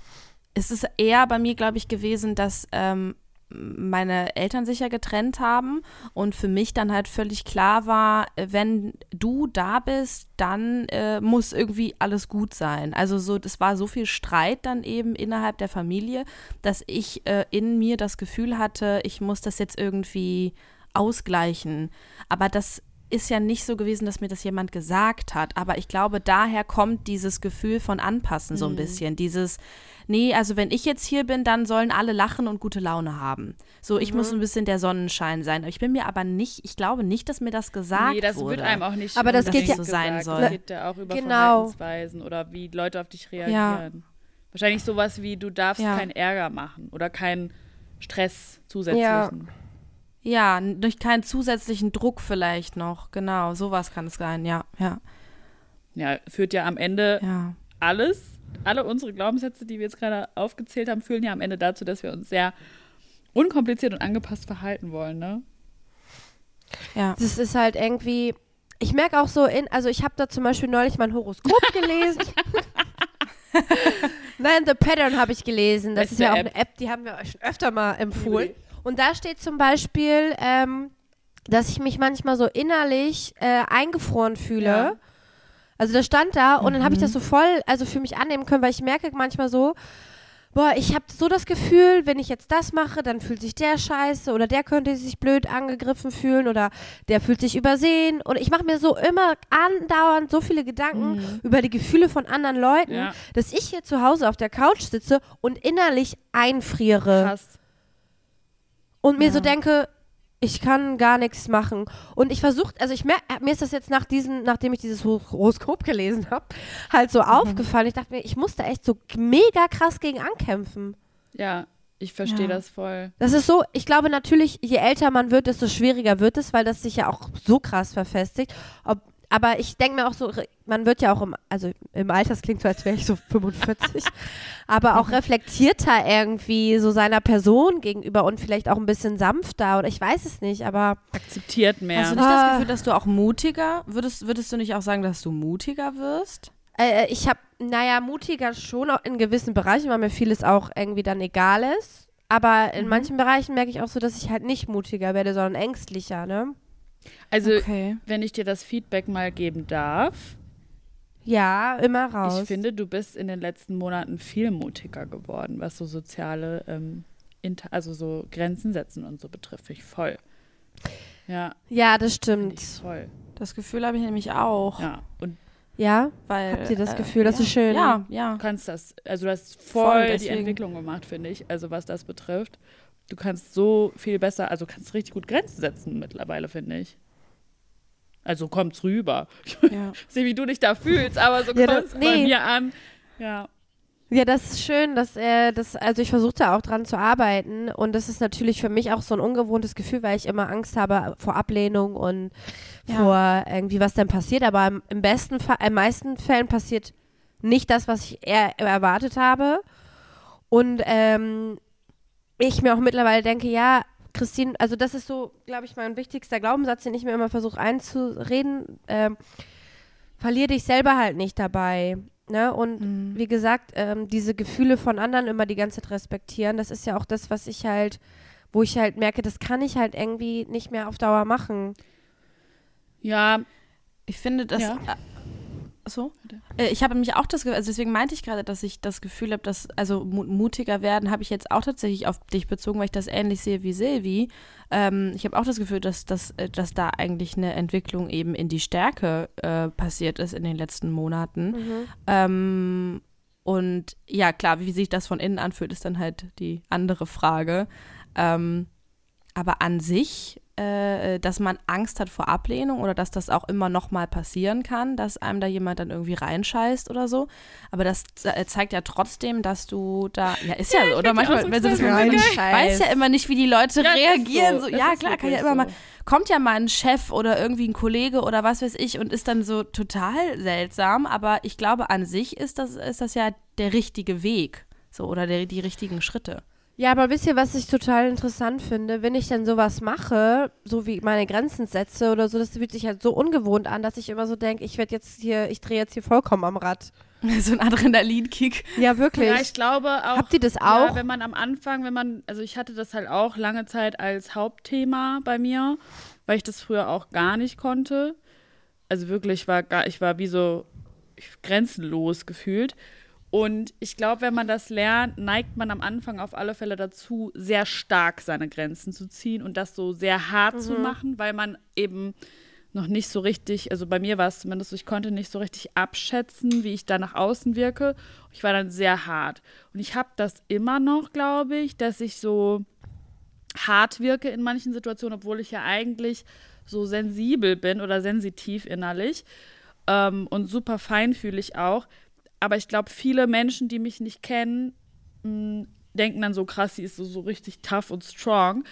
es ist eher bei mir, glaube ich, gewesen, dass ähm, meine Eltern sich ja getrennt haben und für mich dann halt völlig klar war, wenn du da bist, dann äh, muss irgendwie alles gut sein. Also so, das war so viel Streit dann eben innerhalb der Familie, dass ich äh, in mir das Gefühl hatte, ich muss das jetzt irgendwie ausgleichen. Aber das ist ja nicht so gewesen, dass mir das jemand gesagt hat. Aber ich glaube, daher kommt dieses Gefühl von Anpassen so ein bisschen. Dieses, nee, also wenn ich jetzt hier bin, dann sollen alle lachen und gute Laune haben. So, ich muss ein bisschen der Sonnenschein sein. Ich bin mir aber nicht, ich glaube nicht, dass mir das gesagt Nee, das wurde. wird einem auch nicht Aber das geht ja- so sein soll. Das geht ja auch über Genau. Verhaltensweisen oder wie Leute auf dich reagieren. Wahrscheinlich sowas wie, du darfst Ja. keinen Ärger machen oder keinen Stress zusätzlichen. Ja, n- durch keinen zusätzlichen Druck vielleicht noch. Genau, sowas kann es sein. Ja, ja, Ja, führt ja am Ende ja. alles, alle unsere Glaubenssätze, die wir jetzt gerade aufgezählt haben, führen ja am Ende dazu, dass wir uns sehr unkompliziert und angepasst verhalten wollen, ne? Ja. Das ist halt irgendwie. Ich merke auch so in, also ich habe da zum Beispiel neulich mein Horoskop [LAUGHS] gelesen. [LAUGHS] Nein, The Pattern habe ich gelesen. Das Beste ist ja auch App. eine App, die haben wir euch schon öfter mal empfohlen. Und da steht zum Beispiel, ähm, dass ich mich manchmal so innerlich äh, eingefroren fühle. Ja. Also das stand da und dann habe ich Mhm. das so voll, also für mich annehmen können, weil ich merke manchmal so, boah, ich habe so das Gefühl, wenn ich jetzt das mache, dann fühlt sich der scheiße oder der könnte sich blöd angegriffen fühlen oder der fühlt sich übersehen. Und ich mache mir so immer andauernd so viele Gedanken über die Gefühle von anderen Leuten, Ja. dass ich hier zu Hause auf der Couch sitze und innerlich einfriere Krass. Und mir so Ja. denke, ich kann gar nichts machen. Und ich versuche, also ich mer mir ist das jetzt nach diesem, nachdem ich dieses Hor- Horoskop gelesen habe, halt Mhm. so aufgefallen. Ich dachte mir, ich muss da echt so mega krass gegen ankämpfen. Ja. Ich verstehe Ja. das voll. Das ist so, ich glaube natürlich, je älter man wird, desto schwieriger wird es, weil das sich ja auch so krass verfestigt. Ob, aber ich denke mir auch so, man wird ja auch im, also im Alter, das klingt so, als wäre ich so [LAUGHS] 45, aber auch reflektierter irgendwie so seiner Person gegenüber und vielleicht auch ein bisschen sanfter oder ich weiß es nicht, aber Akzeptiert mehr. Hast du nicht Ah. das Gefühl, dass du auch mutiger, würdest, würdest du nicht auch sagen, dass du mutiger wirst? äh, ich habe, naja, mutiger schon auch in gewissen Bereichen, weil mir vieles auch irgendwie dann egal ist. Aber in manchen Bereichen merke ich auch so, dass ich halt nicht mutiger werde, sondern ängstlicher, ne? Also, Okay. wenn ich dir das Feedback mal geben darf, Ja, immer raus. ich finde, du bist in den letzten Monaten viel mutiger geworden, was so soziale, ähm, also so Grenzen setzen und so betrifft. Finde ich voll. Ja, ja, das stimmt. voll. Das Gefühl habe ich nämlich auch. Ja, und Ja? Weil, Habt ihr das äh, Gefühl? Das ja. ist schön. Ja, ja. du kannst das, also du hast voll, Voll, die. Entwicklung gemacht, finde ich, also was das betrifft. Du kannst so viel besser, also kannst richtig gut Grenzen setzen mittlerweile, finde ich. Also kommt's rüber. [LAUGHS] ja. Ich sehe, wie du dich da fühlst, aber so Ja, kommt's das- bei nee. mir an. Ja. Ja, das ist schön, dass er das, also ich versuche da auch dran zu arbeiten und das ist natürlich für mich auch so ein ungewohntes Gefühl, weil ich immer Angst habe vor Ablehnung und Ja. vor irgendwie, was dann passiert, aber im, im besten Fall, in meisten Fällen passiert nicht das, was ich eher erwartet habe und ähm, ich mir auch mittlerweile denke, ja, Christine, also das ist so, glaube ich, mein wichtigster Glaubenssatz, den ich mir immer versuche einzureden, ähm, verlier dich selber halt nicht dabei. Ne? Und Mhm. wie gesagt, ähm, diese Gefühle von anderen immer die ganze Zeit respektieren, das ist ja auch das, was ich halt, wo ich halt merke, das kann ich halt irgendwie nicht mehr auf Dauer machen. Ja, Ich finde, dass. Ja. So? Äh, ich habe nämlich auch das Gefühl, also deswegen meinte ich gerade, dass ich das Gefühl habe, dass, also mu mutiger werden, habe ich jetzt auch tatsächlich auf dich bezogen, weil ich das ähnlich sehe wie Silvi. Ähm, ich habe auch das Gefühl, dass, dass, äh, dass da eigentlich eine Entwicklung eben in die Stärke äh, passiert ist in den letzten Monaten. Ähm, und ja, klar, wie sich das von innen anfühlt, ist dann halt die andere Frage. Ähm, aber an sich, äh, dass man Angst hat vor Ablehnung oder dass das auch immer noch mal passieren kann, dass einem da jemand dann irgendwie reinscheißt oder so. Aber das ze- zeigt ja trotzdem, dass du da, ja ist ja, so, oder manchmal, wenn sie das so geil. weiß ja immer nicht, wie die Leute Ja, reagieren. so. So, ja klar, kann ja immer mal, so. kommt ja mal ein Chef oder irgendwie ein Kollege oder was weiß ich und ist dann so total seltsam. Aber ich glaube, an sich ist das, ist das ja der richtige Weg. So, oder der, die richtigen Schritte. Ja, aber wisst ihr, was ich total interessant finde? Wenn ich dann sowas mache, so wie meine Grenzen setze oder so, das fühlt sich halt so ungewohnt an, dass ich immer so denke, ich werde jetzt hier, ich drehe jetzt hier vollkommen am Rad. [LAUGHS] so ein Adrenalinkick. Ja, wirklich. Ja, ich glaube auch. Habt ihr das Ja, auch? wenn man am Anfang, wenn man, also ich hatte das halt auch lange Zeit als Hauptthema bei mir, weil ich das früher auch gar nicht konnte. Also wirklich war gar, ich war wie so grenzenlos gefühlt. Und ich glaube, wenn man das lernt, neigt man am Anfang auf alle Fälle dazu, sehr stark seine Grenzen zu ziehen und das so sehr hart zu machen, weil man eben noch nicht so richtig, also bei mir war es zumindest so, ich konnte nicht so richtig abschätzen, wie ich da nach außen wirke. Ich war dann sehr hart. Und ich habe das immer noch, glaube ich, dass ich so hart wirke in manchen Situationen, obwohl ich ja eigentlich so sensibel bin oder sensitiv innerlich ähm, und super feinfühlig auch. Aber ich glaube, viele Menschen, die mich nicht kennen, mh, denken dann so krass, sie ist so, so richtig tough und strong.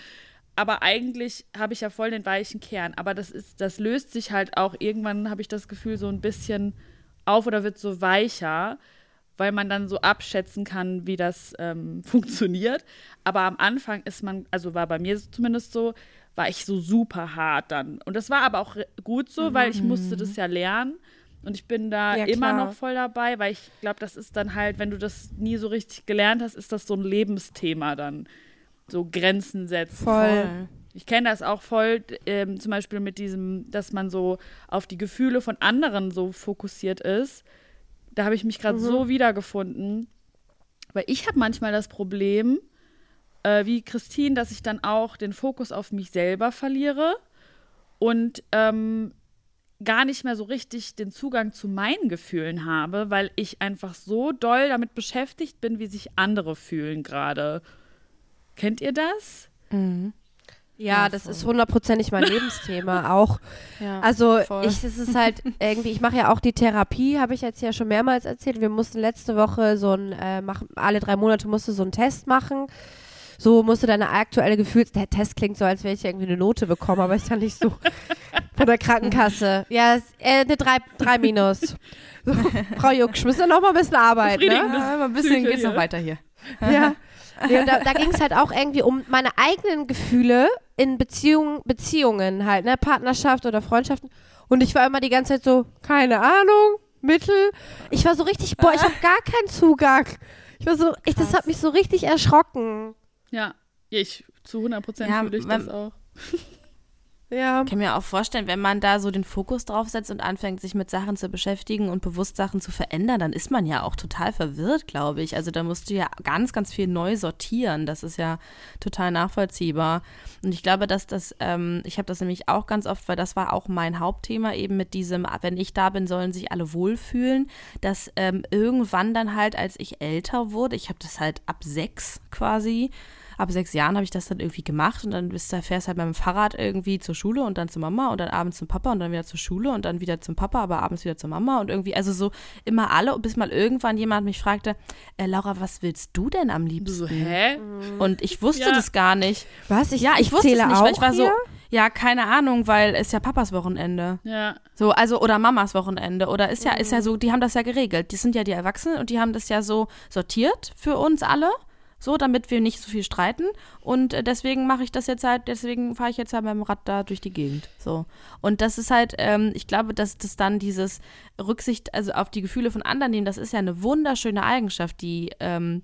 Aber eigentlich habe ich ja voll den weichen Kern. Aber das ist, das löst sich halt auch irgendwann, habe ich das Gefühl, so ein bisschen auf oder wird so weicher, weil man dann so abschätzen kann, wie das ähm, [LAUGHS] funktioniert. Aber am Anfang ist man, also war bei mir zumindest so, war ich so super hart dann. Und das war aber auch gut so, weil ich musste das ja lernen. Und ich bin da Ja, immer noch voll dabei, weil ich glaube, das ist dann halt, wenn du das nie so richtig gelernt hast, ist das so ein Lebensthema dann. So Grenzen setzen. Voll. Ich kenne das auch voll, ähm, zum Beispiel mit diesem, dass man so auf die Gefühle von anderen so fokussiert ist. Da habe ich mich gerade so wiedergefunden. Weil ich habe manchmal das Problem, äh, wie Christine, dass ich dann auch den Fokus auf mich selber verliere und ähm, gar nicht mehr so richtig den Zugang zu meinen Gefühlen habe, weil ich einfach so doll damit beschäftigt bin, wie sich andere fühlen gerade. Kennt ihr das? Ja, das ist hundertprozentig mein Lebensthema [LAUGHS] auch. Ja, Also voll. ich, es ist halt [LAUGHS] irgendwie, ich mache ja auch die Therapie, habe ich jetzt ja schon mehrmals erzählt. Wir mussten letzte Woche so ein, äh, machen, alle drei Monate musste so einen Test machen. so musst du deine aktuelle Gefühls... Der Test klingt so, als wäre ich irgendwie eine Note bekommen, aber ist ja nicht so [LAUGHS] von der Krankenkasse. [LAUGHS] Ja, es- äh, eine 3 drei minus. [LAUGHS] So, Frau Jucksch, müssen wir noch mal ein bisschen arbeiten, ne? Ja, ein bisschen Psyche geht's noch weiter hier. [LAUGHS] Ja. Und da da ging es halt auch irgendwie um meine eigenen Gefühle in Beziehungen, Beziehungen halt, ne, Partnerschaft oder Freundschaften. Und ich war immer die ganze Zeit so, keine Ahnung, Mittel. Ich war so richtig, boah, ich habe gar keinen Zugang. Ich war so, ich, das hat mich so richtig erschrocken. Ja, ich zu 100 Prozent Ja, fühle ich das auch. Ja. Ich kann mir auch vorstellen, wenn man da so den Fokus drauf setzt und anfängt, sich mit Sachen zu beschäftigen und bewusst Sachen zu verändern, dann ist man ja auch total verwirrt, glaube ich. Also da musst du ja ganz, ganz viel neu sortieren. Das ist ja total nachvollziehbar. Und ich glaube, dass das, ähm, ich habe das nämlich auch ganz oft, weil das war auch mein Hauptthema, eben mit diesem, wenn ich da bin, sollen sich alle wohlfühlen, dass ähm, irgendwann dann halt, als ich älter wurde, ich habe das halt ab sechs quasi, ab sechs Jahren habe ich das dann irgendwie gemacht und dann bist du, fährst halt mit dem Fahrrad irgendwie zur Schule und dann zur Mama und dann abends zum Papa und dann wieder zur Schule und dann wieder zum Papa, aber abends wieder zur Mama und irgendwie, also so immer alle, bis mal irgendwann jemand mich fragte, äh, Laura, was willst du denn am Du so, liebsten? hä? Und ich wusste Ja. das gar nicht. Was? Ich, ja, ich, wusste es nicht, auch weil ich war so, hier? ja, keine Ahnung, weil es ja Papas Wochenende. Ja. So, also, oder Mamas Wochenende. Oder ist ja, ist ja so, die haben das ja geregelt. Die sind ja die Erwachsenen und die haben das ja so sortiert für uns alle. So, damit wir nicht so viel streiten. Und äh, deswegen mache ich das jetzt halt, deswegen fahre ich jetzt halt mit dem Rad da durch die Gegend. So. Und das ist halt, ähm, ich glaube, dass das dann dieses Rücksicht, also auf die Gefühle von anderen nehmen, das ist ja eine wunderschöne Eigenschaft, die ähm,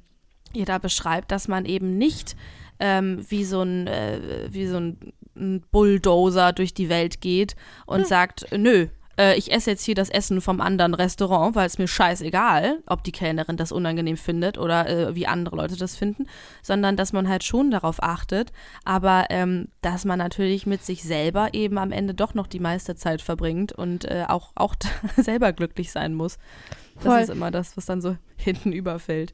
ihr da beschreibt, dass man eben nicht ähm, wie so ein, äh, wie so ein, ein Bulldozer durch die Welt geht und sagt, nö, äh, ich esse jetzt hier das Essen vom anderen Restaurant, weil es mir scheißegal, ob die Kellnerin das unangenehm findet oder äh, wie andere Leute das finden, sondern dass man halt schon darauf achtet, aber ähm, dass man natürlich mit sich selber eben am Ende doch noch die meiste Zeit verbringt und äh, auch, auch [LAUGHS] selber glücklich sein muss. Das Voll. ist immer das, was dann so [LAUGHS] hinten überfällt.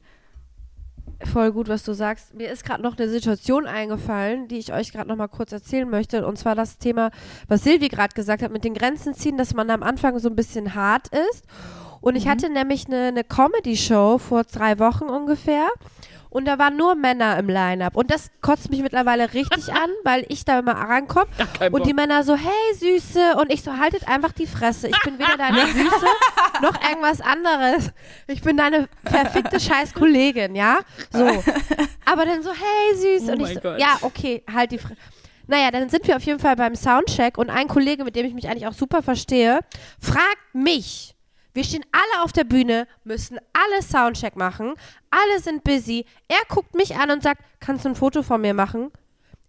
Voll gut, was du sagst. Mir ist gerade noch eine Situation eingefallen, die ich euch gerade noch mal kurz erzählen möchte. Und zwar das Thema, was Silvi gerade gesagt hat, mit den Grenzen ziehen, dass man am Anfang so ein bisschen hart ist. Und ich hatte nämlich eine, eine Comedy-Show vor drei Wochen ungefähr. Und da waren nur Männer im Line-Up. Und das kotzt mich mittlerweile richtig an, [LAUGHS] weil ich da immer rankomme. Und die. Männer so, hey Süße. Und ich so, haltet einfach die Fresse. Ich bin weder deine [LAUGHS] Süße noch irgendwas anderes. Ich bin deine verfickte scheiß Kollegin, ja? So. Aber dann so, hey Süß. Oh und ich so, Gott. ja, okay, halt die Fresse. Naja, dann sind wir auf jeden Fall beim Soundcheck und ein Kollege, mit dem ich mich eigentlich auch super verstehe, fragt mich. Wir stehen alle auf der Bühne, müssen alle Soundcheck machen, alle sind busy. Er guckt mich an und sagt, kannst du ein Foto von mir machen?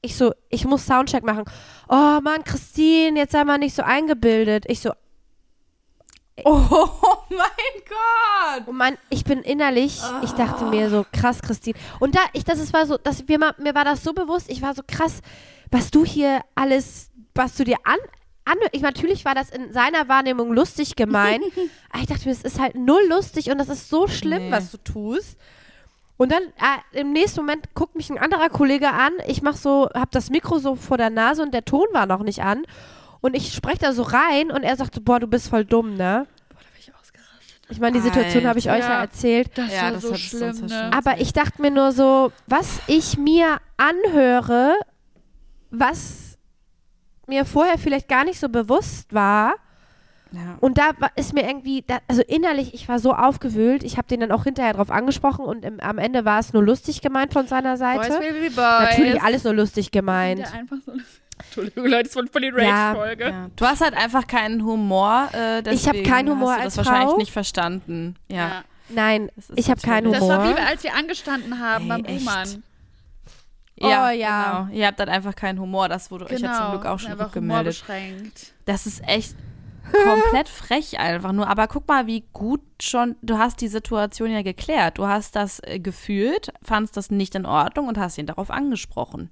Ich so, ich muss Soundcheck machen. Oh Mann, Christine, jetzt sei mal nicht so eingebildet. Ich so, [LAUGHS] Oh mein Gott! Und mein, ich bin innerlich, ich dachte mir so, krass, Christine. Und da, ich, das ist, war so, das, mir, mir war das so bewusst, ich war so krass, was du hier alles, was du dir an ich, natürlich war das in seiner Wahrnehmung lustig gemeint, [LAUGHS] aber ich dachte mir, es ist halt null lustig und das ist so schlimm, Nee. was du tust. Und dann äh, im nächsten Moment guckt mich ein anderer Kollege an. Ich mach so, hab das Mikro so vor der Nase und der Ton war noch nicht an. Und ich spreche da so rein und er sagt so, boah, du bist voll dumm, ne? Ich meine, die Situation habe ich euch ja Ja. erzählt. Das Ja, war das so schlimm, ja ne? Aber ich dachte mir nur so, was ich mir anhöre, was mir vorher vielleicht gar nicht so bewusst war. Ja. Und da war- ist mir irgendwie, da, also innerlich, ich war so aufgewühlt. Ich habe den dann auch hinterher drauf angesprochen und im, am Ende war es nur lustig gemeint von seiner Boys Seite. will be boys. Natürlich alles nur lustig gemeint. Der einfach so. Entschuldigung, Leute, das war voll die Ja. Rage-Folge. Ja. Du hast halt einfach keinen Humor. Äh, Ich hab deswegen keinen Humor hast du als das wahrscheinlich nicht verstanden. Ja. Ja. Nein, ich habe keinen Humor. Das war wie als wir angestanden haben Ey, beim echt? Buhmann. Oh, ja. Genau. Ihr habt halt einfach keinen Humor. Das wurde euch ja zum Glück auch schon einfach rückgemeldet. Das ist echt komplett [LAUGHS] frech einfach nur. Aber guck mal, wie gut schon, du hast die Situation ja geklärt. Du hast das äh, gefühlt, fandst das nicht in Ordnung und hast ihn darauf angesprochen.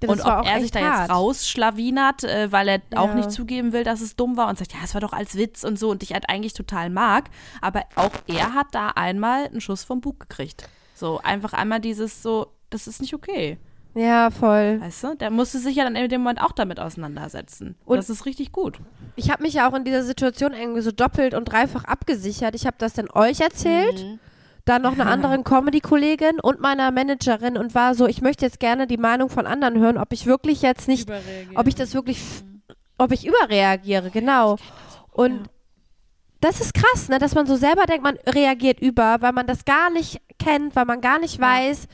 Das und ob auch er sich da hart. jetzt rausschlawinert, äh, weil er auch Ja. nicht zugeben will, dass es dumm war und sagt, ja, es war doch als Witz und so und dich halt eigentlich total mag. Aber auch er hat da einmal einen Schuss vom Bug gekriegt. So, einfach einmal dieses so, das ist nicht okay. Ja, voll. Weißt du? Der musste sich ja dann in dem Moment auch damit auseinandersetzen. Und das ist richtig gut. Ich habe mich ja auch in dieser Situation irgendwie so doppelt und dreifach abgesichert. Ich habe das dann euch erzählt, dann noch einer anderen Comedy-Kollegin und meiner Managerin und war so, ich möchte jetzt gerne die Meinung von anderen hören, ob ich wirklich jetzt nicht, ob ich das wirklich, ob ich überreagiere, genau. Und das ist krass, ne, dass man so selber denkt, man reagiert über, weil man das gar nicht kennt, weil man gar nicht weiß,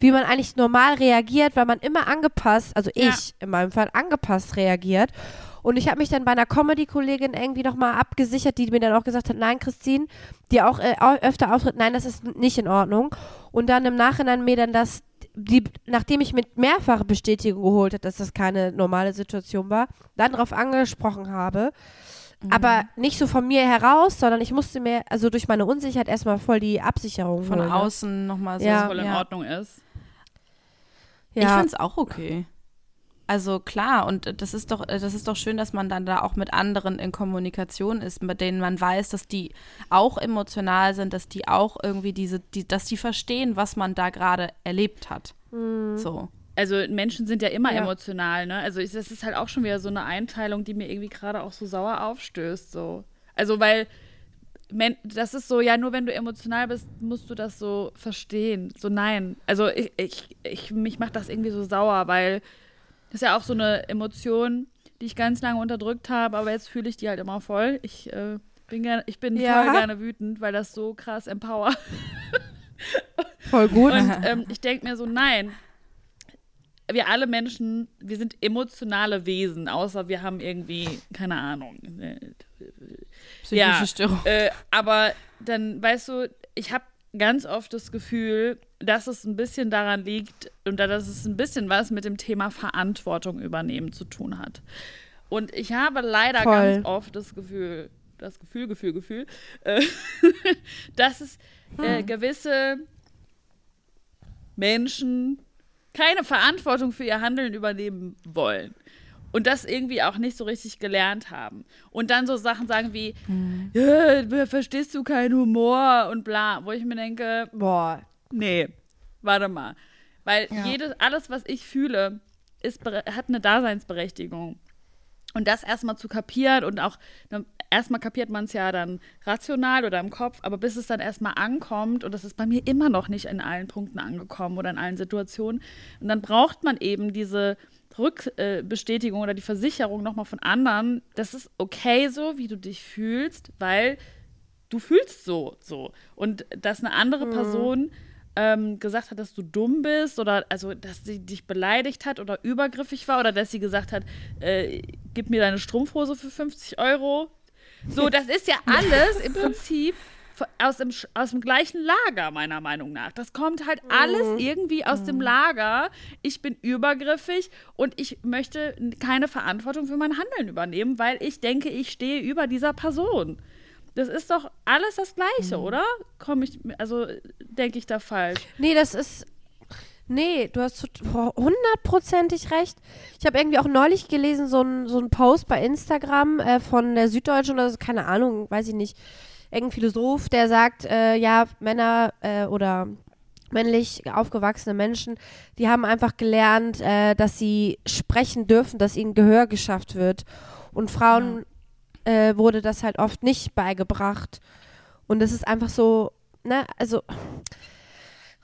wie man eigentlich normal reagiert, weil man immer angepasst, also ich Ja. in meinem Fall angepasst reagiert. Und ich habe mich dann bei einer Comedy-Kollegin irgendwie nochmal abgesichert, die mir dann auch gesagt hat, nein, Christine, die auch äh, öfter auftritt, nein, das ist nicht in Ordnung. Und dann im Nachhinein mir dann das, die, nachdem ich mit mehrfacher Bestätigung geholt habe, dass das keine normale Situation war, dann darauf angesprochen habe. Aber nicht so von mir heraus, sondern ich musste mir, also durch meine Unsicherheit erstmal voll die Absicherung Von holen. ne? außen nochmal so. Ja. voll in ja. Ordnung ist. Ich Ja. finde es auch okay. Also klar, und das ist doch, das ist doch schön, dass man dann da auch mit anderen in Kommunikation ist, mit denen man weiß, dass die auch emotional sind, dass die auch irgendwie diese, die, dass die verstehen, was man da gerade erlebt hat. So. Also Menschen sind ja immer Ja. emotional, ne? Also ich, das ist halt auch schon wieder so eine Einteilung, die mir irgendwie gerade auch so sauer aufstößt. So. Also weil das ist so, ja, nur wenn du emotional bist, musst du das so verstehen. So nein. Also ich, ich, ich mich macht das irgendwie so sauer, weil das ist ja auch so eine Emotion, die ich ganz lange unterdrückt habe, aber jetzt fühle ich die halt immer voll. Ich äh, bin gerne, ich bin Ja. voll gerne wütend, weil das so krass empower. [LAUGHS] Voll gut. Und ähm, ich denke mir so, nein. Wir alle Menschen, wir sind emotionale Wesen, außer wir haben irgendwie, keine Ahnung. Psychische Ja. Störung. Äh, aber dann, weißt du, ich habe ganz oft das Gefühl, dass es ein bisschen daran liegt und da- dass es ein bisschen was mit dem Thema Verantwortung übernehmen zu tun hat. Und ich habe leider Voll. ganz oft das Gefühl, das Gefühl, Gefühl, Gefühl, äh, [LAUGHS] dass es äh, gewisse Menschen keine Verantwortung für ihr Handeln übernehmen wollen. Und das irgendwie auch nicht so richtig gelernt haben. Und dann so Sachen sagen wie, ja, verstehst du keinen Humor und bla, wo ich mir denke, Boah. nee, warte mal. Weil jedes, alles, was ich fühle, ist, hat eine Daseinsberechtigung. Und das erstmal zu kapieren und auch, ne, erstmal kapiert man es ja dann rational oder im Kopf, aber bis es dann erstmal ankommt, und das ist bei mir immer noch nicht in allen Punkten angekommen oder in allen Situationen, und dann braucht man eben diese Rückbestätigung oder die Versicherung nochmal von anderen, das ist okay so, wie du dich fühlst, weil du fühlst so, so. Und dass eine andere Person ähm, gesagt hat, dass du dumm bist oder also, dass sie dich beleidigt hat oder übergriffig war oder dass sie gesagt hat, äh, gib mir deine Strumpfhose für 50 Euro. So, das ist ja [LAUGHS] alles im Prinzip aus dem, aus dem gleichen Lager, meiner Meinung nach. Das kommt halt alles irgendwie aus dem Lager. Ich bin übergriffig und ich möchte keine Verantwortung für mein Handeln übernehmen, weil ich denke, ich stehe über dieser Person. Das ist doch alles das Gleiche, oder? Komme ich, also denke ich da falsch. Nee, das ist. Nee, du hast hundertprozentig recht. Ich habe irgendwie auch neulich gelesen, so ein, so ein Post bei Instagram äh, von der Süddeutschen oder so, keine Ahnung, weiß ich nicht. Irgendein Philosoph, der sagt, äh, ja, Männer äh, oder männlich aufgewachsene Menschen, die haben einfach gelernt, äh, dass sie sprechen dürfen, dass ihnen Gehör geschafft wird. Und Frauen äh, wurde das halt oft nicht beigebracht. Und es ist einfach so, ne, also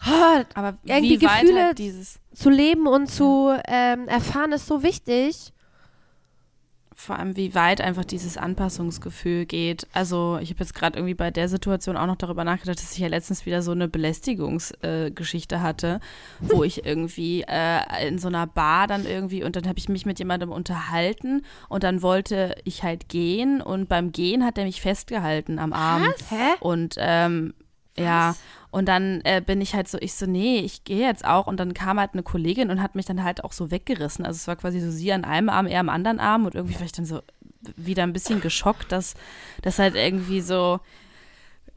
ah, [SIGHS] Aber irgendwie Gefühle- halt dieses, zu leben und zu ähm, erfahren ist so wichtig. Vor allem wie weit einfach dieses Anpassungsgefühl geht. Also ich habe jetzt gerade irgendwie bei der Situation auch noch darüber nachgedacht, dass ich ja letztens wieder so eine Belästigungsgeschichte äh, hatte, wo ich irgendwie äh, in so einer Bar dann irgendwie und dann habe ich mich mit jemandem unterhalten und dann wollte ich halt gehen und beim Gehen hat er mich festgehalten am Arm. Hä? Und ähm, ja, und dann äh, bin ich halt so, ich so, nee, ich gehe jetzt auch. Und dann kam halt eine Kollegin und hat mich dann halt auch so weggerissen. Also es war quasi so sie an einem Arm, er am anderen Arm. Und irgendwie war ich dann so wieder ein bisschen geschockt, dass das halt irgendwie so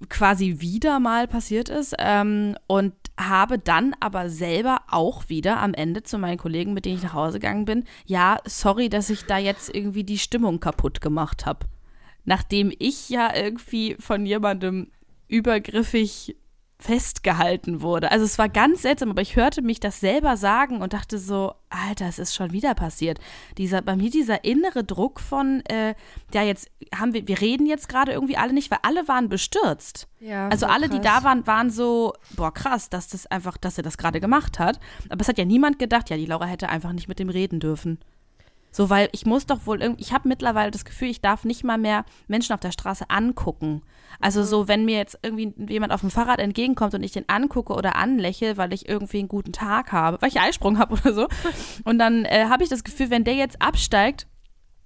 quasi wieder mal passiert ist. Ähm, und habe dann aber selber auch wieder am Ende zu meinen Kollegen, mit denen ich nach Hause gegangen bin, ja, sorry, dass ich da jetzt irgendwie die Stimmung kaputt gemacht habe. Nachdem ich ja irgendwie von jemandem übergriffig festgehalten wurde. Also es war ganz seltsam, aber ich hörte mich das selber sagen und dachte so, Alter, es ist schon wieder passiert. Dieser, bei mir dieser innere Druck von, äh, ja, jetzt haben wir, wir reden jetzt gerade irgendwie alle nicht, weil alle waren bestürzt. Ja, also alle, die krass. da waren, waren so, boah, krass, dass das einfach, dass er das gerade gemacht hat. Aber es hat ja niemand gedacht, ja, die Laura hätte einfach nicht mit dem reden dürfen. So, weil ich muss doch wohl irgendwie, ich habe mittlerweile das Gefühl, ich darf nicht mal mehr Menschen auf der Straße angucken. Also so, wenn mir jetzt irgendwie jemand auf dem Fahrrad entgegenkommt und ich den angucke oder anlächle, weil ich irgendwie einen guten Tag habe, weil ich Eisprung habe [LAUGHS] oder so. Und dann äh, habe ich das Gefühl, wenn der jetzt absteigt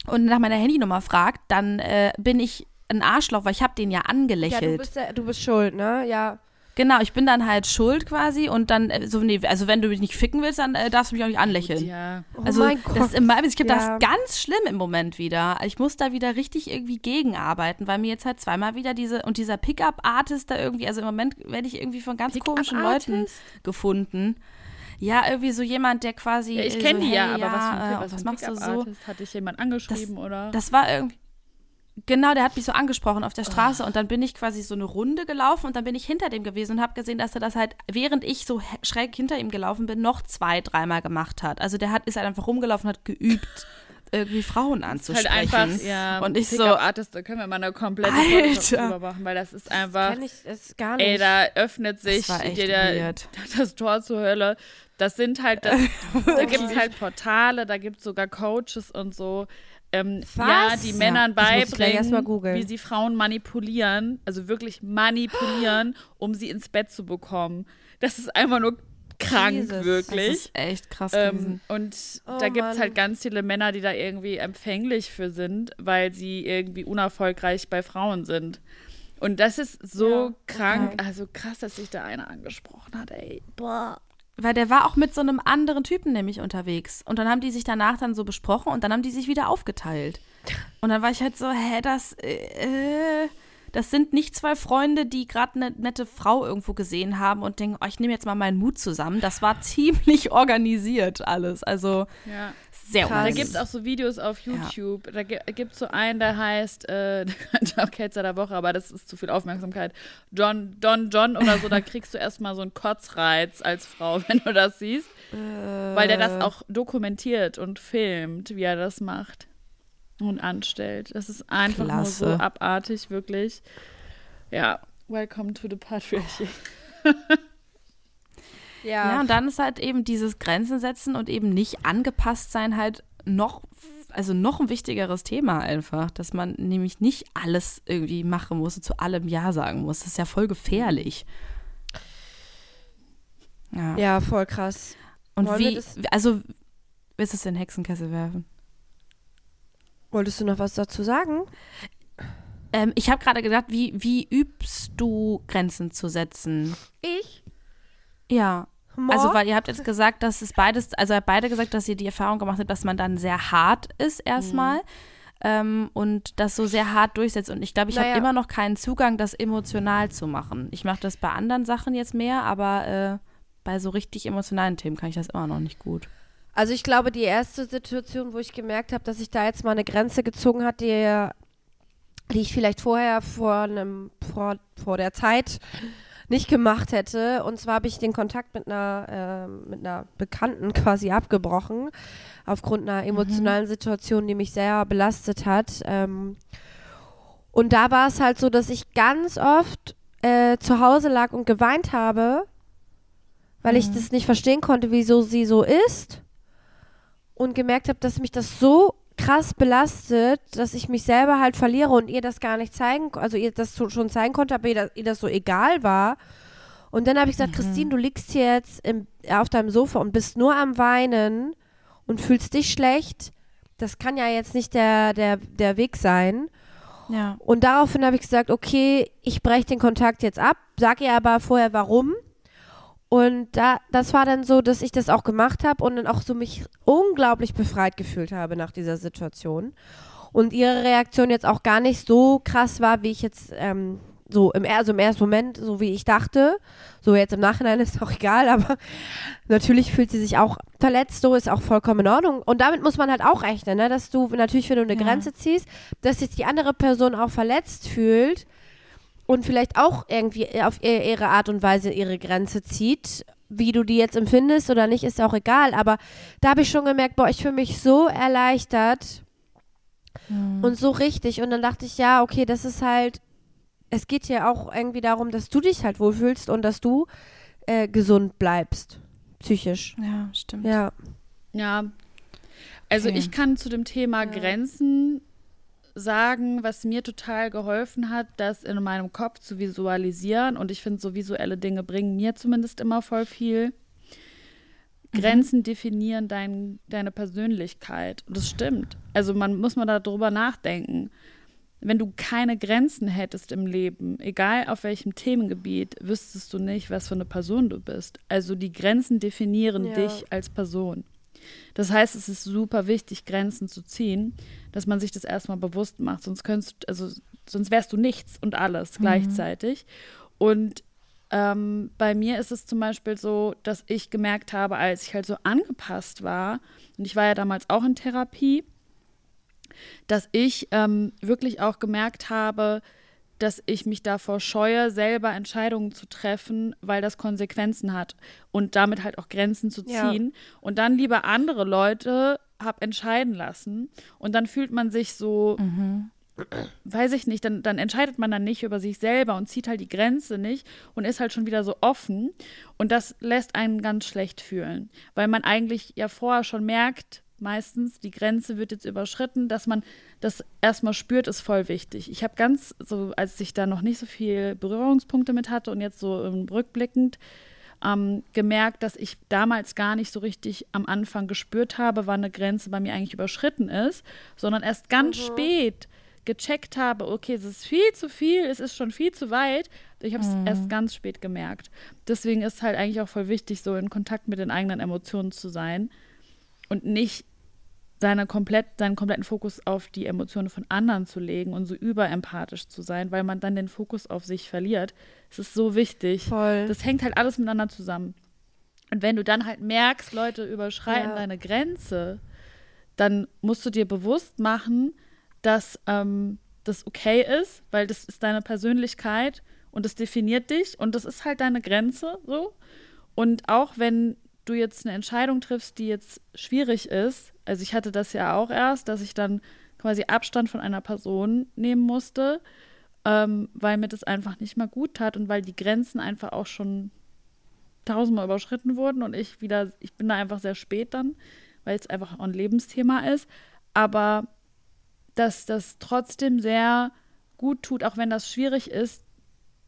und nach meiner Handynummer fragt, dann äh, bin ich ein Arschloch, weil ich habe den ja Ja, angelächelt. du bist, ja, du bist schuld, ne? Ja. Genau, ich bin dann halt schuld quasi und dann äh, so, nee, also wenn du mich nicht ficken willst, dann äh, darfst du mich auch nicht anlächeln. Ja. Oh Also mein das Gott. ist immer, ich glaube, Ja. das ist ganz schlimm im Moment wieder. Ich muss da wieder richtig irgendwie gegenarbeiten, weil mir jetzt halt zweimal wieder diese und dieser Pickup-Artist da irgendwie, also im Moment werde ich irgendwie von ganz komischen Leuten gefunden. Ja, irgendwie so jemand, der quasi. Ja, ich äh, kenne so, die ja, hey, aber was für ein, äh, was für was ein machst du so? Pickup-Artist? Hat dich jemand angeschrieben oder? Das war irgendwie. Genau, der hat mich so angesprochen auf der Straße und dann bin ich quasi so eine Runde gelaufen und dann bin ich hinter dem gewesen und habe gesehen, dass er das halt, während ich so schräg hinter ihm gelaufen bin, noch zwei, dreimal gemacht hat. Also der hat, ist halt einfach rumgelaufen und hat geübt, irgendwie Frauen halt anzusprechen. einfach, ja, und ich so, Pickup-Artist, da können wir mal eine komplette Alter. drüber machen, weil das ist einfach, Kenn ich das gar nicht. ey, da öffnet sich war echt dir der, weird. [LAUGHS] das Tor zur Hölle. Das sind halt, das, [LAUGHS] da gibt es halt Portale, da gibt es sogar Coaches und so. Ähm, ja, die Ja, Männern das mal beibringen, wie sie Frauen manipulieren, also wirklich manipulieren, [GASPS] um sie ins Bett zu bekommen. Das ist einfach nur krank, Jesus. das wirklich. ist echt krass Ähm, und Oh da gibt es halt ganz viele Männer, die da irgendwie empfänglich für sind, weil sie irgendwie unerfolgreich bei Frauen sind. Und das ist so Ja, krank, okay. also krass, dass sich da einer angesprochen hat, ey. Boah. Weil der war auch mit so einem anderen Typen nämlich unterwegs. Und dann haben die sich danach dann so besprochen und dann haben die sich wieder aufgeteilt. Und dann war ich halt so, hä, das, äh, das sind nicht zwei Freunde, die gerade eine nette Frau irgendwo gesehen haben und denken, oh, ich nehme jetzt mal meinen Mut zusammen. Das war ziemlich organisiert alles. Also Ja. sehr Krass. Da gibt es auch so Videos auf YouTube. Da gibt es so einen, der heißt äh, [LAUGHS] John Ketzer der Woche, aber das ist zu viel Aufmerksamkeit. John, Don John oder so, da [LAUGHS] kriegst du erstmal so einen Kotzreiz als Frau, [LAUGHS] wenn du das siehst. Weil der das auch dokumentiert und filmt, wie er das macht und anstellt. Das ist einfach nur so Klasse. abartig, wirklich. Ja, welcome to the patriarchy. [LAUGHS] Ja, und dann ist halt eben dieses Grenzen setzen und eben nicht angepasst sein halt noch, also noch ein wichtigeres Thema einfach, dass man nämlich nicht alles irgendwie machen muss und zu allem Ja sagen muss. Das ist ja voll gefährlich. Ja. ja, voll krass. und wollen wie, das- also, willst du es in den Hexenkessel werfen? Wolltest du noch was dazu sagen? Ähm, ich habe gerade gedacht, wie, wie übst du Grenzen zu setzen? Ich? Ja. More? Also, weil ihr habt jetzt gesagt, dass es beides, also ihr habt beide gesagt, dass ihr die Erfahrung gemacht habt, dass man dann sehr hart ist erstmal ähm, und das so sehr hart durchsetzt. Und ich glaube, ich Naja. habe immer noch keinen Zugang, das emotional zu machen. Ich mache das bei anderen Sachen jetzt mehr, aber äh, bei so richtig emotionalen Themen kann ich das immer noch nicht gut. Also ich glaube, die erste Situation, wo ich gemerkt habe, dass ich da jetzt mal eine Grenze gezogen hat, die, die ich vielleicht vorher vor einem vor, vor der Zeit nicht gemacht hätte. Und zwar habe ich den Kontakt mit einer ähm, mit einer Bekannten quasi abgebrochen aufgrund einer emotionalen Situation, die mich sehr belastet hat. Ähm, und da war es halt so, dass ich ganz oft äh, zu Hause lag und geweint habe, weil ich das nicht verstehen konnte, wieso sie so ist und gemerkt habe, dass mich das so krass belastet, dass ich mich selber halt verliere und ihr das gar nicht zeigen, also ihr das so, schon zeigen konnte, aber ihr das, ihr das so egal war. Und dann habe ich gesagt, Christine, du liegst hier jetzt im, auf deinem Sofa und bist nur am Weinen und fühlst dich schlecht. Das kann ja jetzt nicht der, der, der Weg sein. Ja. Und daraufhin habe ich gesagt, okay, ich breche den Kontakt jetzt ab, sag ihr aber vorher warum. Und da, das war dann so, dass ich das auch gemacht habe und dann auch so mich unglaublich befreit gefühlt habe nach dieser Situation. Und ihre Reaktion jetzt auch gar nicht so krass war, wie ich jetzt ähm, so im, also im ersten Moment, so wie ich dachte. So jetzt im Nachhinein [LAUGHS] ist auch egal, aber natürlich fühlt sie sich auch verletzt, so ist auch vollkommen in Ordnung. Und damit muss man halt auch rechnen, ne? dass du natürlich, wenn du eine Ja. Grenze ziehst, dass sich die andere Person auch verletzt fühlt. Und vielleicht auch irgendwie auf ihr- ihre Art und Weise ihre Grenze zieht. Wie du die jetzt empfindest oder nicht, ist auch egal. Aber da habe ich schon gemerkt, boah, ich fühle mich so erleichtert und so richtig. Und dann dachte ich, ja, okay, das ist halt, es geht ja auch irgendwie darum, dass du dich halt wohlfühlst und dass du äh, gesund bleibst, psychisch. Ja, stimmt. Ja. Ja. Also Okay. ich kann zu dem Thema Grenzen sagen, was mir total geholfen hat, das in meinem Kopf zu visualisieren. Und ich finde, so visuelle Dinge bringen mir zumindest immer voll viel. Grenzen definieren dein, deine Persönlichkeit. Und das stimmt. Also man muss mal darüber nachdenken. Wenn du keine Grenzen hättest im Leben, egal auf welchem Themengebiet, wüsstest du nicht, was für eine Person du bist. Also die Grenzen definieren Ja. dich als Person. Das heißt, es ist super wichtig, Grenzen zu ziehen, dass man sich das erstmal bewusst macht. Sonst könntest, also sonst wärst du nichts und alles gleichzeitig. Und ähm, bei mir ist es zum Beispiel so, dass ich gemerkt habe, als ich halt so angepasst war, und ich war ja damals auch in Therapie, dass ich ähm, wirklich auch gemerkt habe, dass ich mich davor scheue, selber Entscheidungen zu treffen, weil das Konsequenzen hat und damit halt auch Grenzen zu Ja. ziehen und dann lieber andere Leute hab entscheiden lassen und dann fühlt man sich so, weiß ich nicht, dann, dann entscheidet man dann nicht über sich selber und zieht halt die Grenze nicht und ist halt schon wieder so offen und das lässt einen ganz schlecht fühlen, weil man eigentlich ja vorher schon merkt, meistens, die Grenze wird jetzt überschritten, dass man das erstmal spürt, ist voll wichtig. Ich habe ganz, so als ich da noch nicht so viel Berührungspunkte mit hatte und jetzt so ähm, rückblickend, ähm, gemerkt, dass ich damals gar nicht so richtig am Anfang gespürt habe, wann eine Grenze bei mir eigentlich überschritten ist, sondern erst ganz spät gecheckt habe, okay, es ist viel zu viel, es ist schon viel zu weit. Ich habe es erst ganz spät gemerkt. Deswegen ist halt eigentlich auch voll wichtig, so in Kontakt mit den eigenen Emotionen zu sein und nicht seine komplett, seinen kompletten Fokus auf die Emotionen von anderen zu legen und so überempathisch zu sein, weil man dann den Fokus auf sich verliert. Es ist so wichtig. Voll. Das hängt halt alles miteinander zusammen. Und wenn du dann halt merkst, Leute überschreiten Ja. deine Grenze, dann musst du dir bewusst machen, dass ähm, das okay ist, weil das ist deine Persönlichkeit und das definiert dich und das ist halt deine Grenze so. Und auch wenn du jetzt eine Entscheidung triffst, die jetzt schwierig ist, also ich hatte das ja auch erst, dass ich dann quasi Abstand von einer Person nehmen musste, ähm, weil mir das einfach nicht mehr gut tat und weil die Grenzen einfach auch schon tausendmal überschritten wurden und ich wieder, ich bin da einfach sehr spät dann, weil es einfach ein Lebensthema ist, aber dass das trotzdem sehr gut tut, auch wenn das schwierig ist,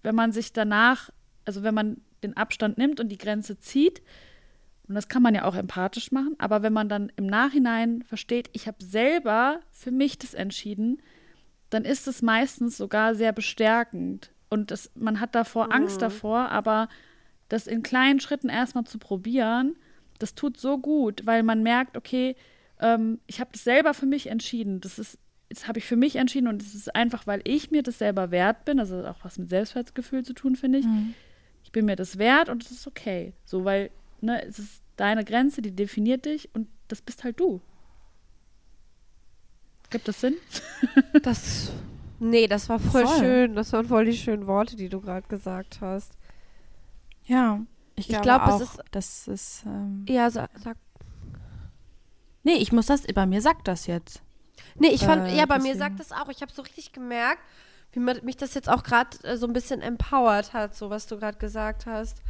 wenn man sich danach, also wenn man den Abstand nimmt und die Grenze zieht, und das kann man ja auch empathisch machen, aber wenn man dann im Nachhinein versteht, ich habe selber für mich das entschieden, dann ist es meistens sogar sehr bestärkend. Und das, man hat davor Angst davor, aber das in kleinen Schritten erstmal zu probieren, das tut so gut, weil man merkt, okay, ähm, ich habe das selber für mich entschieden. Das ist, das habe ich für mich entschieden und es ist einfach, weil ich mir das selber wert bin. Also auch was mit Selbstwertgefühl zu tun, finde ich. Ich bin mir das wert und es ist okay. So, weil, ne, es ist deine Grenze, die definiert dich und das bist halt du. Gibt das Sinn? [LAUGHS] Das. Nee, das war voll, Voll. schön. Das waren voll die schönen Worte, die du gerade gesagt hast. Ja, ich Ich glaube glaub, es auch, ist- das ist. Ähm, Ja, sa- sag. nee, ich muss das. Bei mir sagt das jetzt. Nee, ich fand, Äh, ja, bei mir sagt das auch. Ich habe so richtig gemerkt, wie mich das jetzt auch gerade äh, so ein bisschen empowert hat, so was du gerade gesagt hast.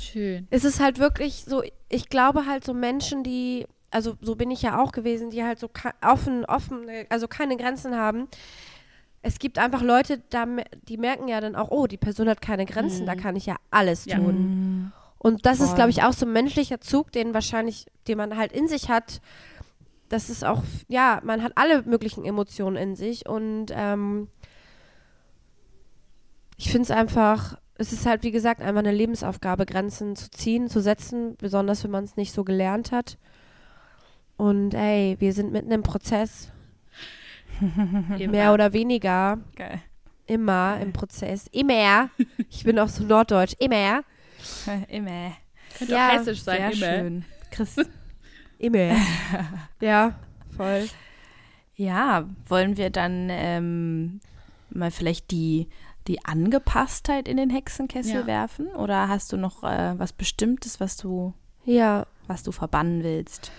Schön. Es ist halt wirklich so, ich glaube halt so Menschen, die, also so bin ich ja auch gewesen, die halt so offen, offen, also keine Grenzen haben. Es gibt einfach Leute, da, die merken ja dann auch, oh, die Person hat keine Grenzen, da kann ich ja alles Ja. tun. Und das ist, Voll. glaube ich, auch so ein menschlicher Zug, den wahrscheinlich, den man halt in sich hat. Das ist auch, ja, man hat alle möglichen Emotionen in sich und ähm, ich finde es einfach, es ist halt, wie gesagt, einfach eine Lebensaufgabe, Grenzen zu ziehen, zu setzen, besonders wenn man es nicht so gelernt hat. Und ey, wir sind mitten im Prozess, [LAUGHS] mehr oder weniger, Geil. immer im Prozess, immer. Ich bin auch so norddeutsch, immer, [LAUGHS] Immer. Könnte Ja, auch hessisch sein, Sehr immer. schön. Chris. [LAUGHS] immer. ja, voll. Ja, wollen wir dann ähm, mal vielleicht die die Angepasstheit in den Hexenkessel Ja. werfen? Oder hast du noch äh, was Bestimmtes, was du, Ja. was du verbannen willst?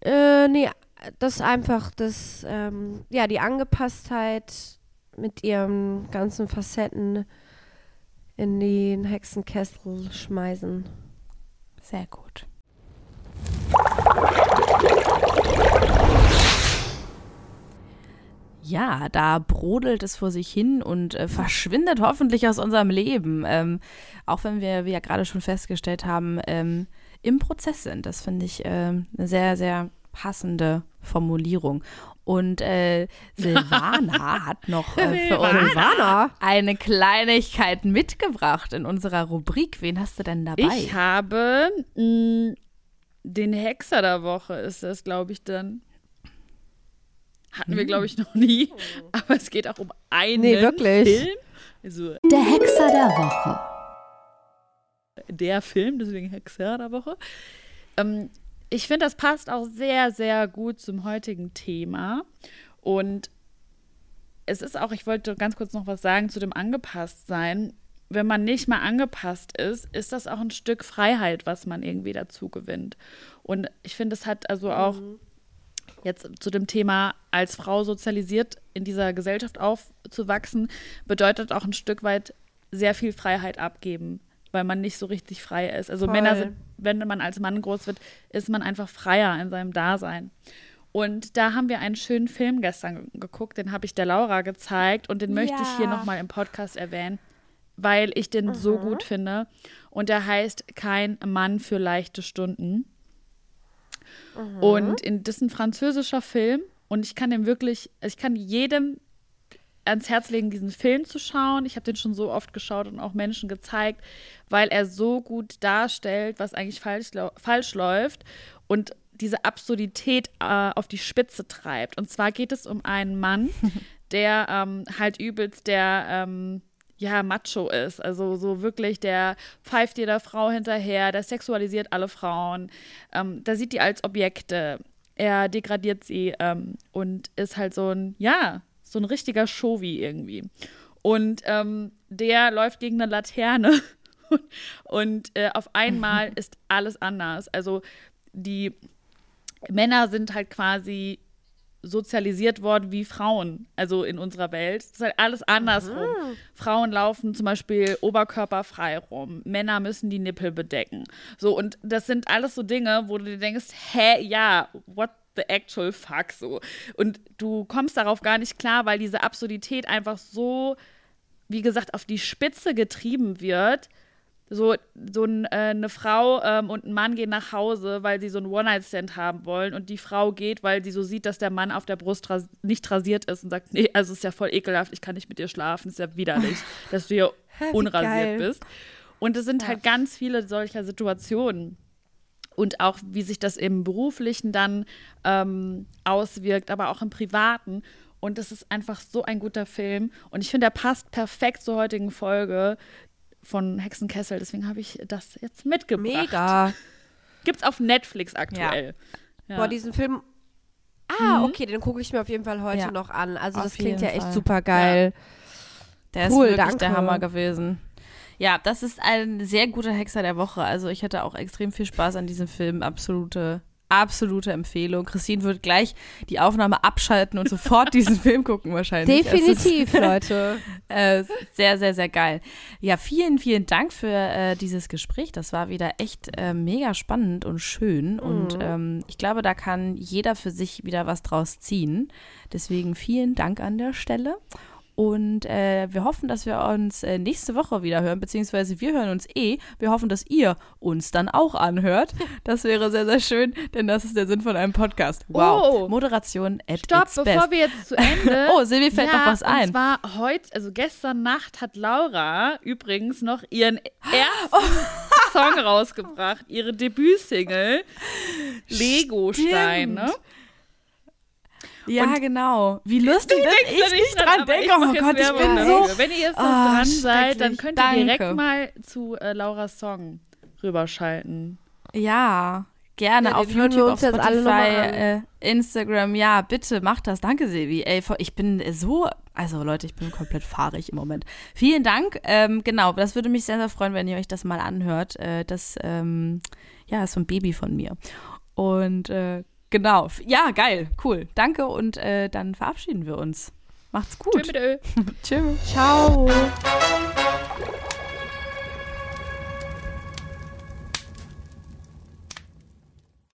Äh, nee, das einfach das, ähm, ja, die Angepasstheit mit ihren ganzen Facetten in den Hexenkessel schmeißen. Sehr gut. Ja, da brodelt es vor sich hin und äh, verschwindet hoffentlich aus unserem Leben. Ähm, auch wenn wir, wie ja gerade schon festgestellt haben, ähm, im Prozess sind. Das finde ich ähm, eine sehr, sehr passende Formulierung. Und äh, Silvana [LAUGHS] hat noch äh, für uns Silvana? eine Kleinigkeit mitgebracht in unserer Rubrik. Wen hast du denn dabei? Ich habe mh, den Hexer der Woche, ist das, glaube ich, dann. Hatten wir, glaube ich, noch nie. Aber es geht auch um einen Nee, wirklich. Film. Also Der Hexer der Woche. der Film, deswegen Hexer der Woche. Ähm, ich finde, das passt auch sehr, sehr gut zum heutigen Thema. Und es ist auch, ich wollte ganz kurz noch was sagen zu dem Angepasstsein. Wenn man nicht mal angepasst ist, ist das auch ein Stück Freiheit, was man irgendwie dazu gewinnt. Und ich finde, es hat also auch jetzt zu dem Thema als Frau sozialisiert in dieser Gesellschaft aufzuwachsen, bedeutet auch ein Stück weit sehr viel Freiheit abgeben, weil man nicht so richtig frei ist. Also Voll. Männer sind, wenn man als Mann groß wird, ist man einfach freier in seinem Dasein. Und da haben wir einen schönen Film gestern geguckt, den habe ich der Laura gezeigt und den möchte ich hier nochmal im Podcast erwähnen, weil ich den so gut finde. Und der heißt Kein Mann für leichte Stunden. Und in, das ist ein französischer Film und ich kann den wirklich, also ich kann jedem ans Herz legen, diesen Film zu schauen. Ich habe den schon so oft geschaut und auch Menschen gezeigt, weil er so gut darstellt, was eigentlich falsch, falsch läuft und diese Absurdität äh, auf die Spitze treibt. Und zwar geht es um einen Mann, [LAUGHS] der ähm, halt übelst der ähm, ja, Macho ist. Also so wirklich, der pfeift jeder Frau hinterher, der sexualisiert alle Frauen, ähm, der sieht die als Objekte, er degradiert sie ähm, und ist halt so ein, ja, so ein richtiger Showy irgendwie. Und ähm, der läuft gegen eine Laterne [LAUGHS] und äh, auf einmal [LAUGHS] ist alles anders. Also die Männer sind halt quasi sozialisiert worden wie Frauen, also in unserer Welt. Es ist halt alles andersrum. Frauen laufen zum Beispiel oberkörperfrei rum, Männer müssen die Nippel bedecken. So, und das sind alles so Dinge, wo du dir denkst, hä, ja, what the actual fuck so. Und du kommst darauf gar nicht klar, weil diese Absurdität einfach so, wie gesagt, auf die Spitze getrieben wird. So, so ein, äh, eine Frau ähm, und ein Mann gehen nach Hause, weil sie so einen One-Night-Stand haben wollen. Und die Frau geht, weil sie so sieht, dass der Mann auf der Brust ras nicht rasiert ist und sagt, nee, also ist ja voll ekelhaft, ich kann nicht mit dir schlafen, ist ja widerlich, [LAUGHS] dass du hier unrasiert bist. Und es sind halt ganz viele solcher Situationen. Und auch, wie sich das im Beruflichen dann ähm, auswirkt, aber auch im Privaten. Und das ist einfach so ein guter Film. Und ich finde, er passt perfekt zur heutigen Folge von Hexenkessel. Deswegen habe ich das jetzt mitgebracht. Mega. Gibt's auf Netflix aktuell. Ja. Boah, diesen Film. Ah, okay, den gucke ich mir auf jeden Fall heute Ja, noch an. Also auf das klingt ja echt Fall. super geil. Der Cool, ist wirklich danke. der Hammer gewesen. Ja, das ist ein sehr guter Hexer der Woche. Also ich hatte auch extrem viel Spaß an diesem Film. Absolute, absolute Empfehlung. Christine wird gleich die Aufnahme abschalten und sofort diesen [LAUGHS] Film gucken wahrscheinlich. Ist- Definitiv, Leute. [LAUGHS] Äh, sehr, sehr, sehr geil. Ja, vielen, vielen Dank für äh, dieses Gespräch. Das war wieder echt äh, mega spannend und schön. Und ähm, ich glaube, da kann jeder für sich wieder was draus ziehen. Deswegen vielen Dank an der Stelle. Und äh, wir hoffen, dass wir uns äh, nächste Woche wieder hören, beziehungsweise wir hören uns eh. Wir hoffen, dass ihr uns dann auch anhört. [LAUGHS] Das wäre sehr, sehr schön, denn das ist der Sinn von einem Podcast. Wow. Oh. Moderation at Stopp, its bevor best. wir jetzt zu Ende. [LAUGHS] Oh, Silvi fällt ja, noch was ein. Und zwar heute, also gestern Nacht hat Laura übrigens noch ihren [GASPS] ersten Oh. Song rausgebracht, ihre Debütsingle [LAUGHS] Lego-Steine. Ja, Und- genau. Wie lustig, dass ich nicht dran aber denke. Oh Gott, ich bin dafür. so. Wenn ihr jetzt noch Ah, dran seid, dann könnt ihr direkt Danke. mal zu äh, Lauras Song rüberschalten. Ja, Gerne Ja, auf YouTube, auf Spotify, äh, Instagram. Ja, bitte macht das. Danke, Silvi. Ey, ich bin so, also Leute, ich bin komplett fahrig im Moment. Vielen Dank. Ähm, genau, das würde mich sehr, sehr freuen, wenn ihr euch das mal anhört. Äh, das, ähm, ja, ist so ein Baby von mir. Und äh, genau, ja, geil, cool. Danke und äh, dann verabschieden wir uns. Macht's gut. Tschö. [LAUGHS] Tschüss. Ciao.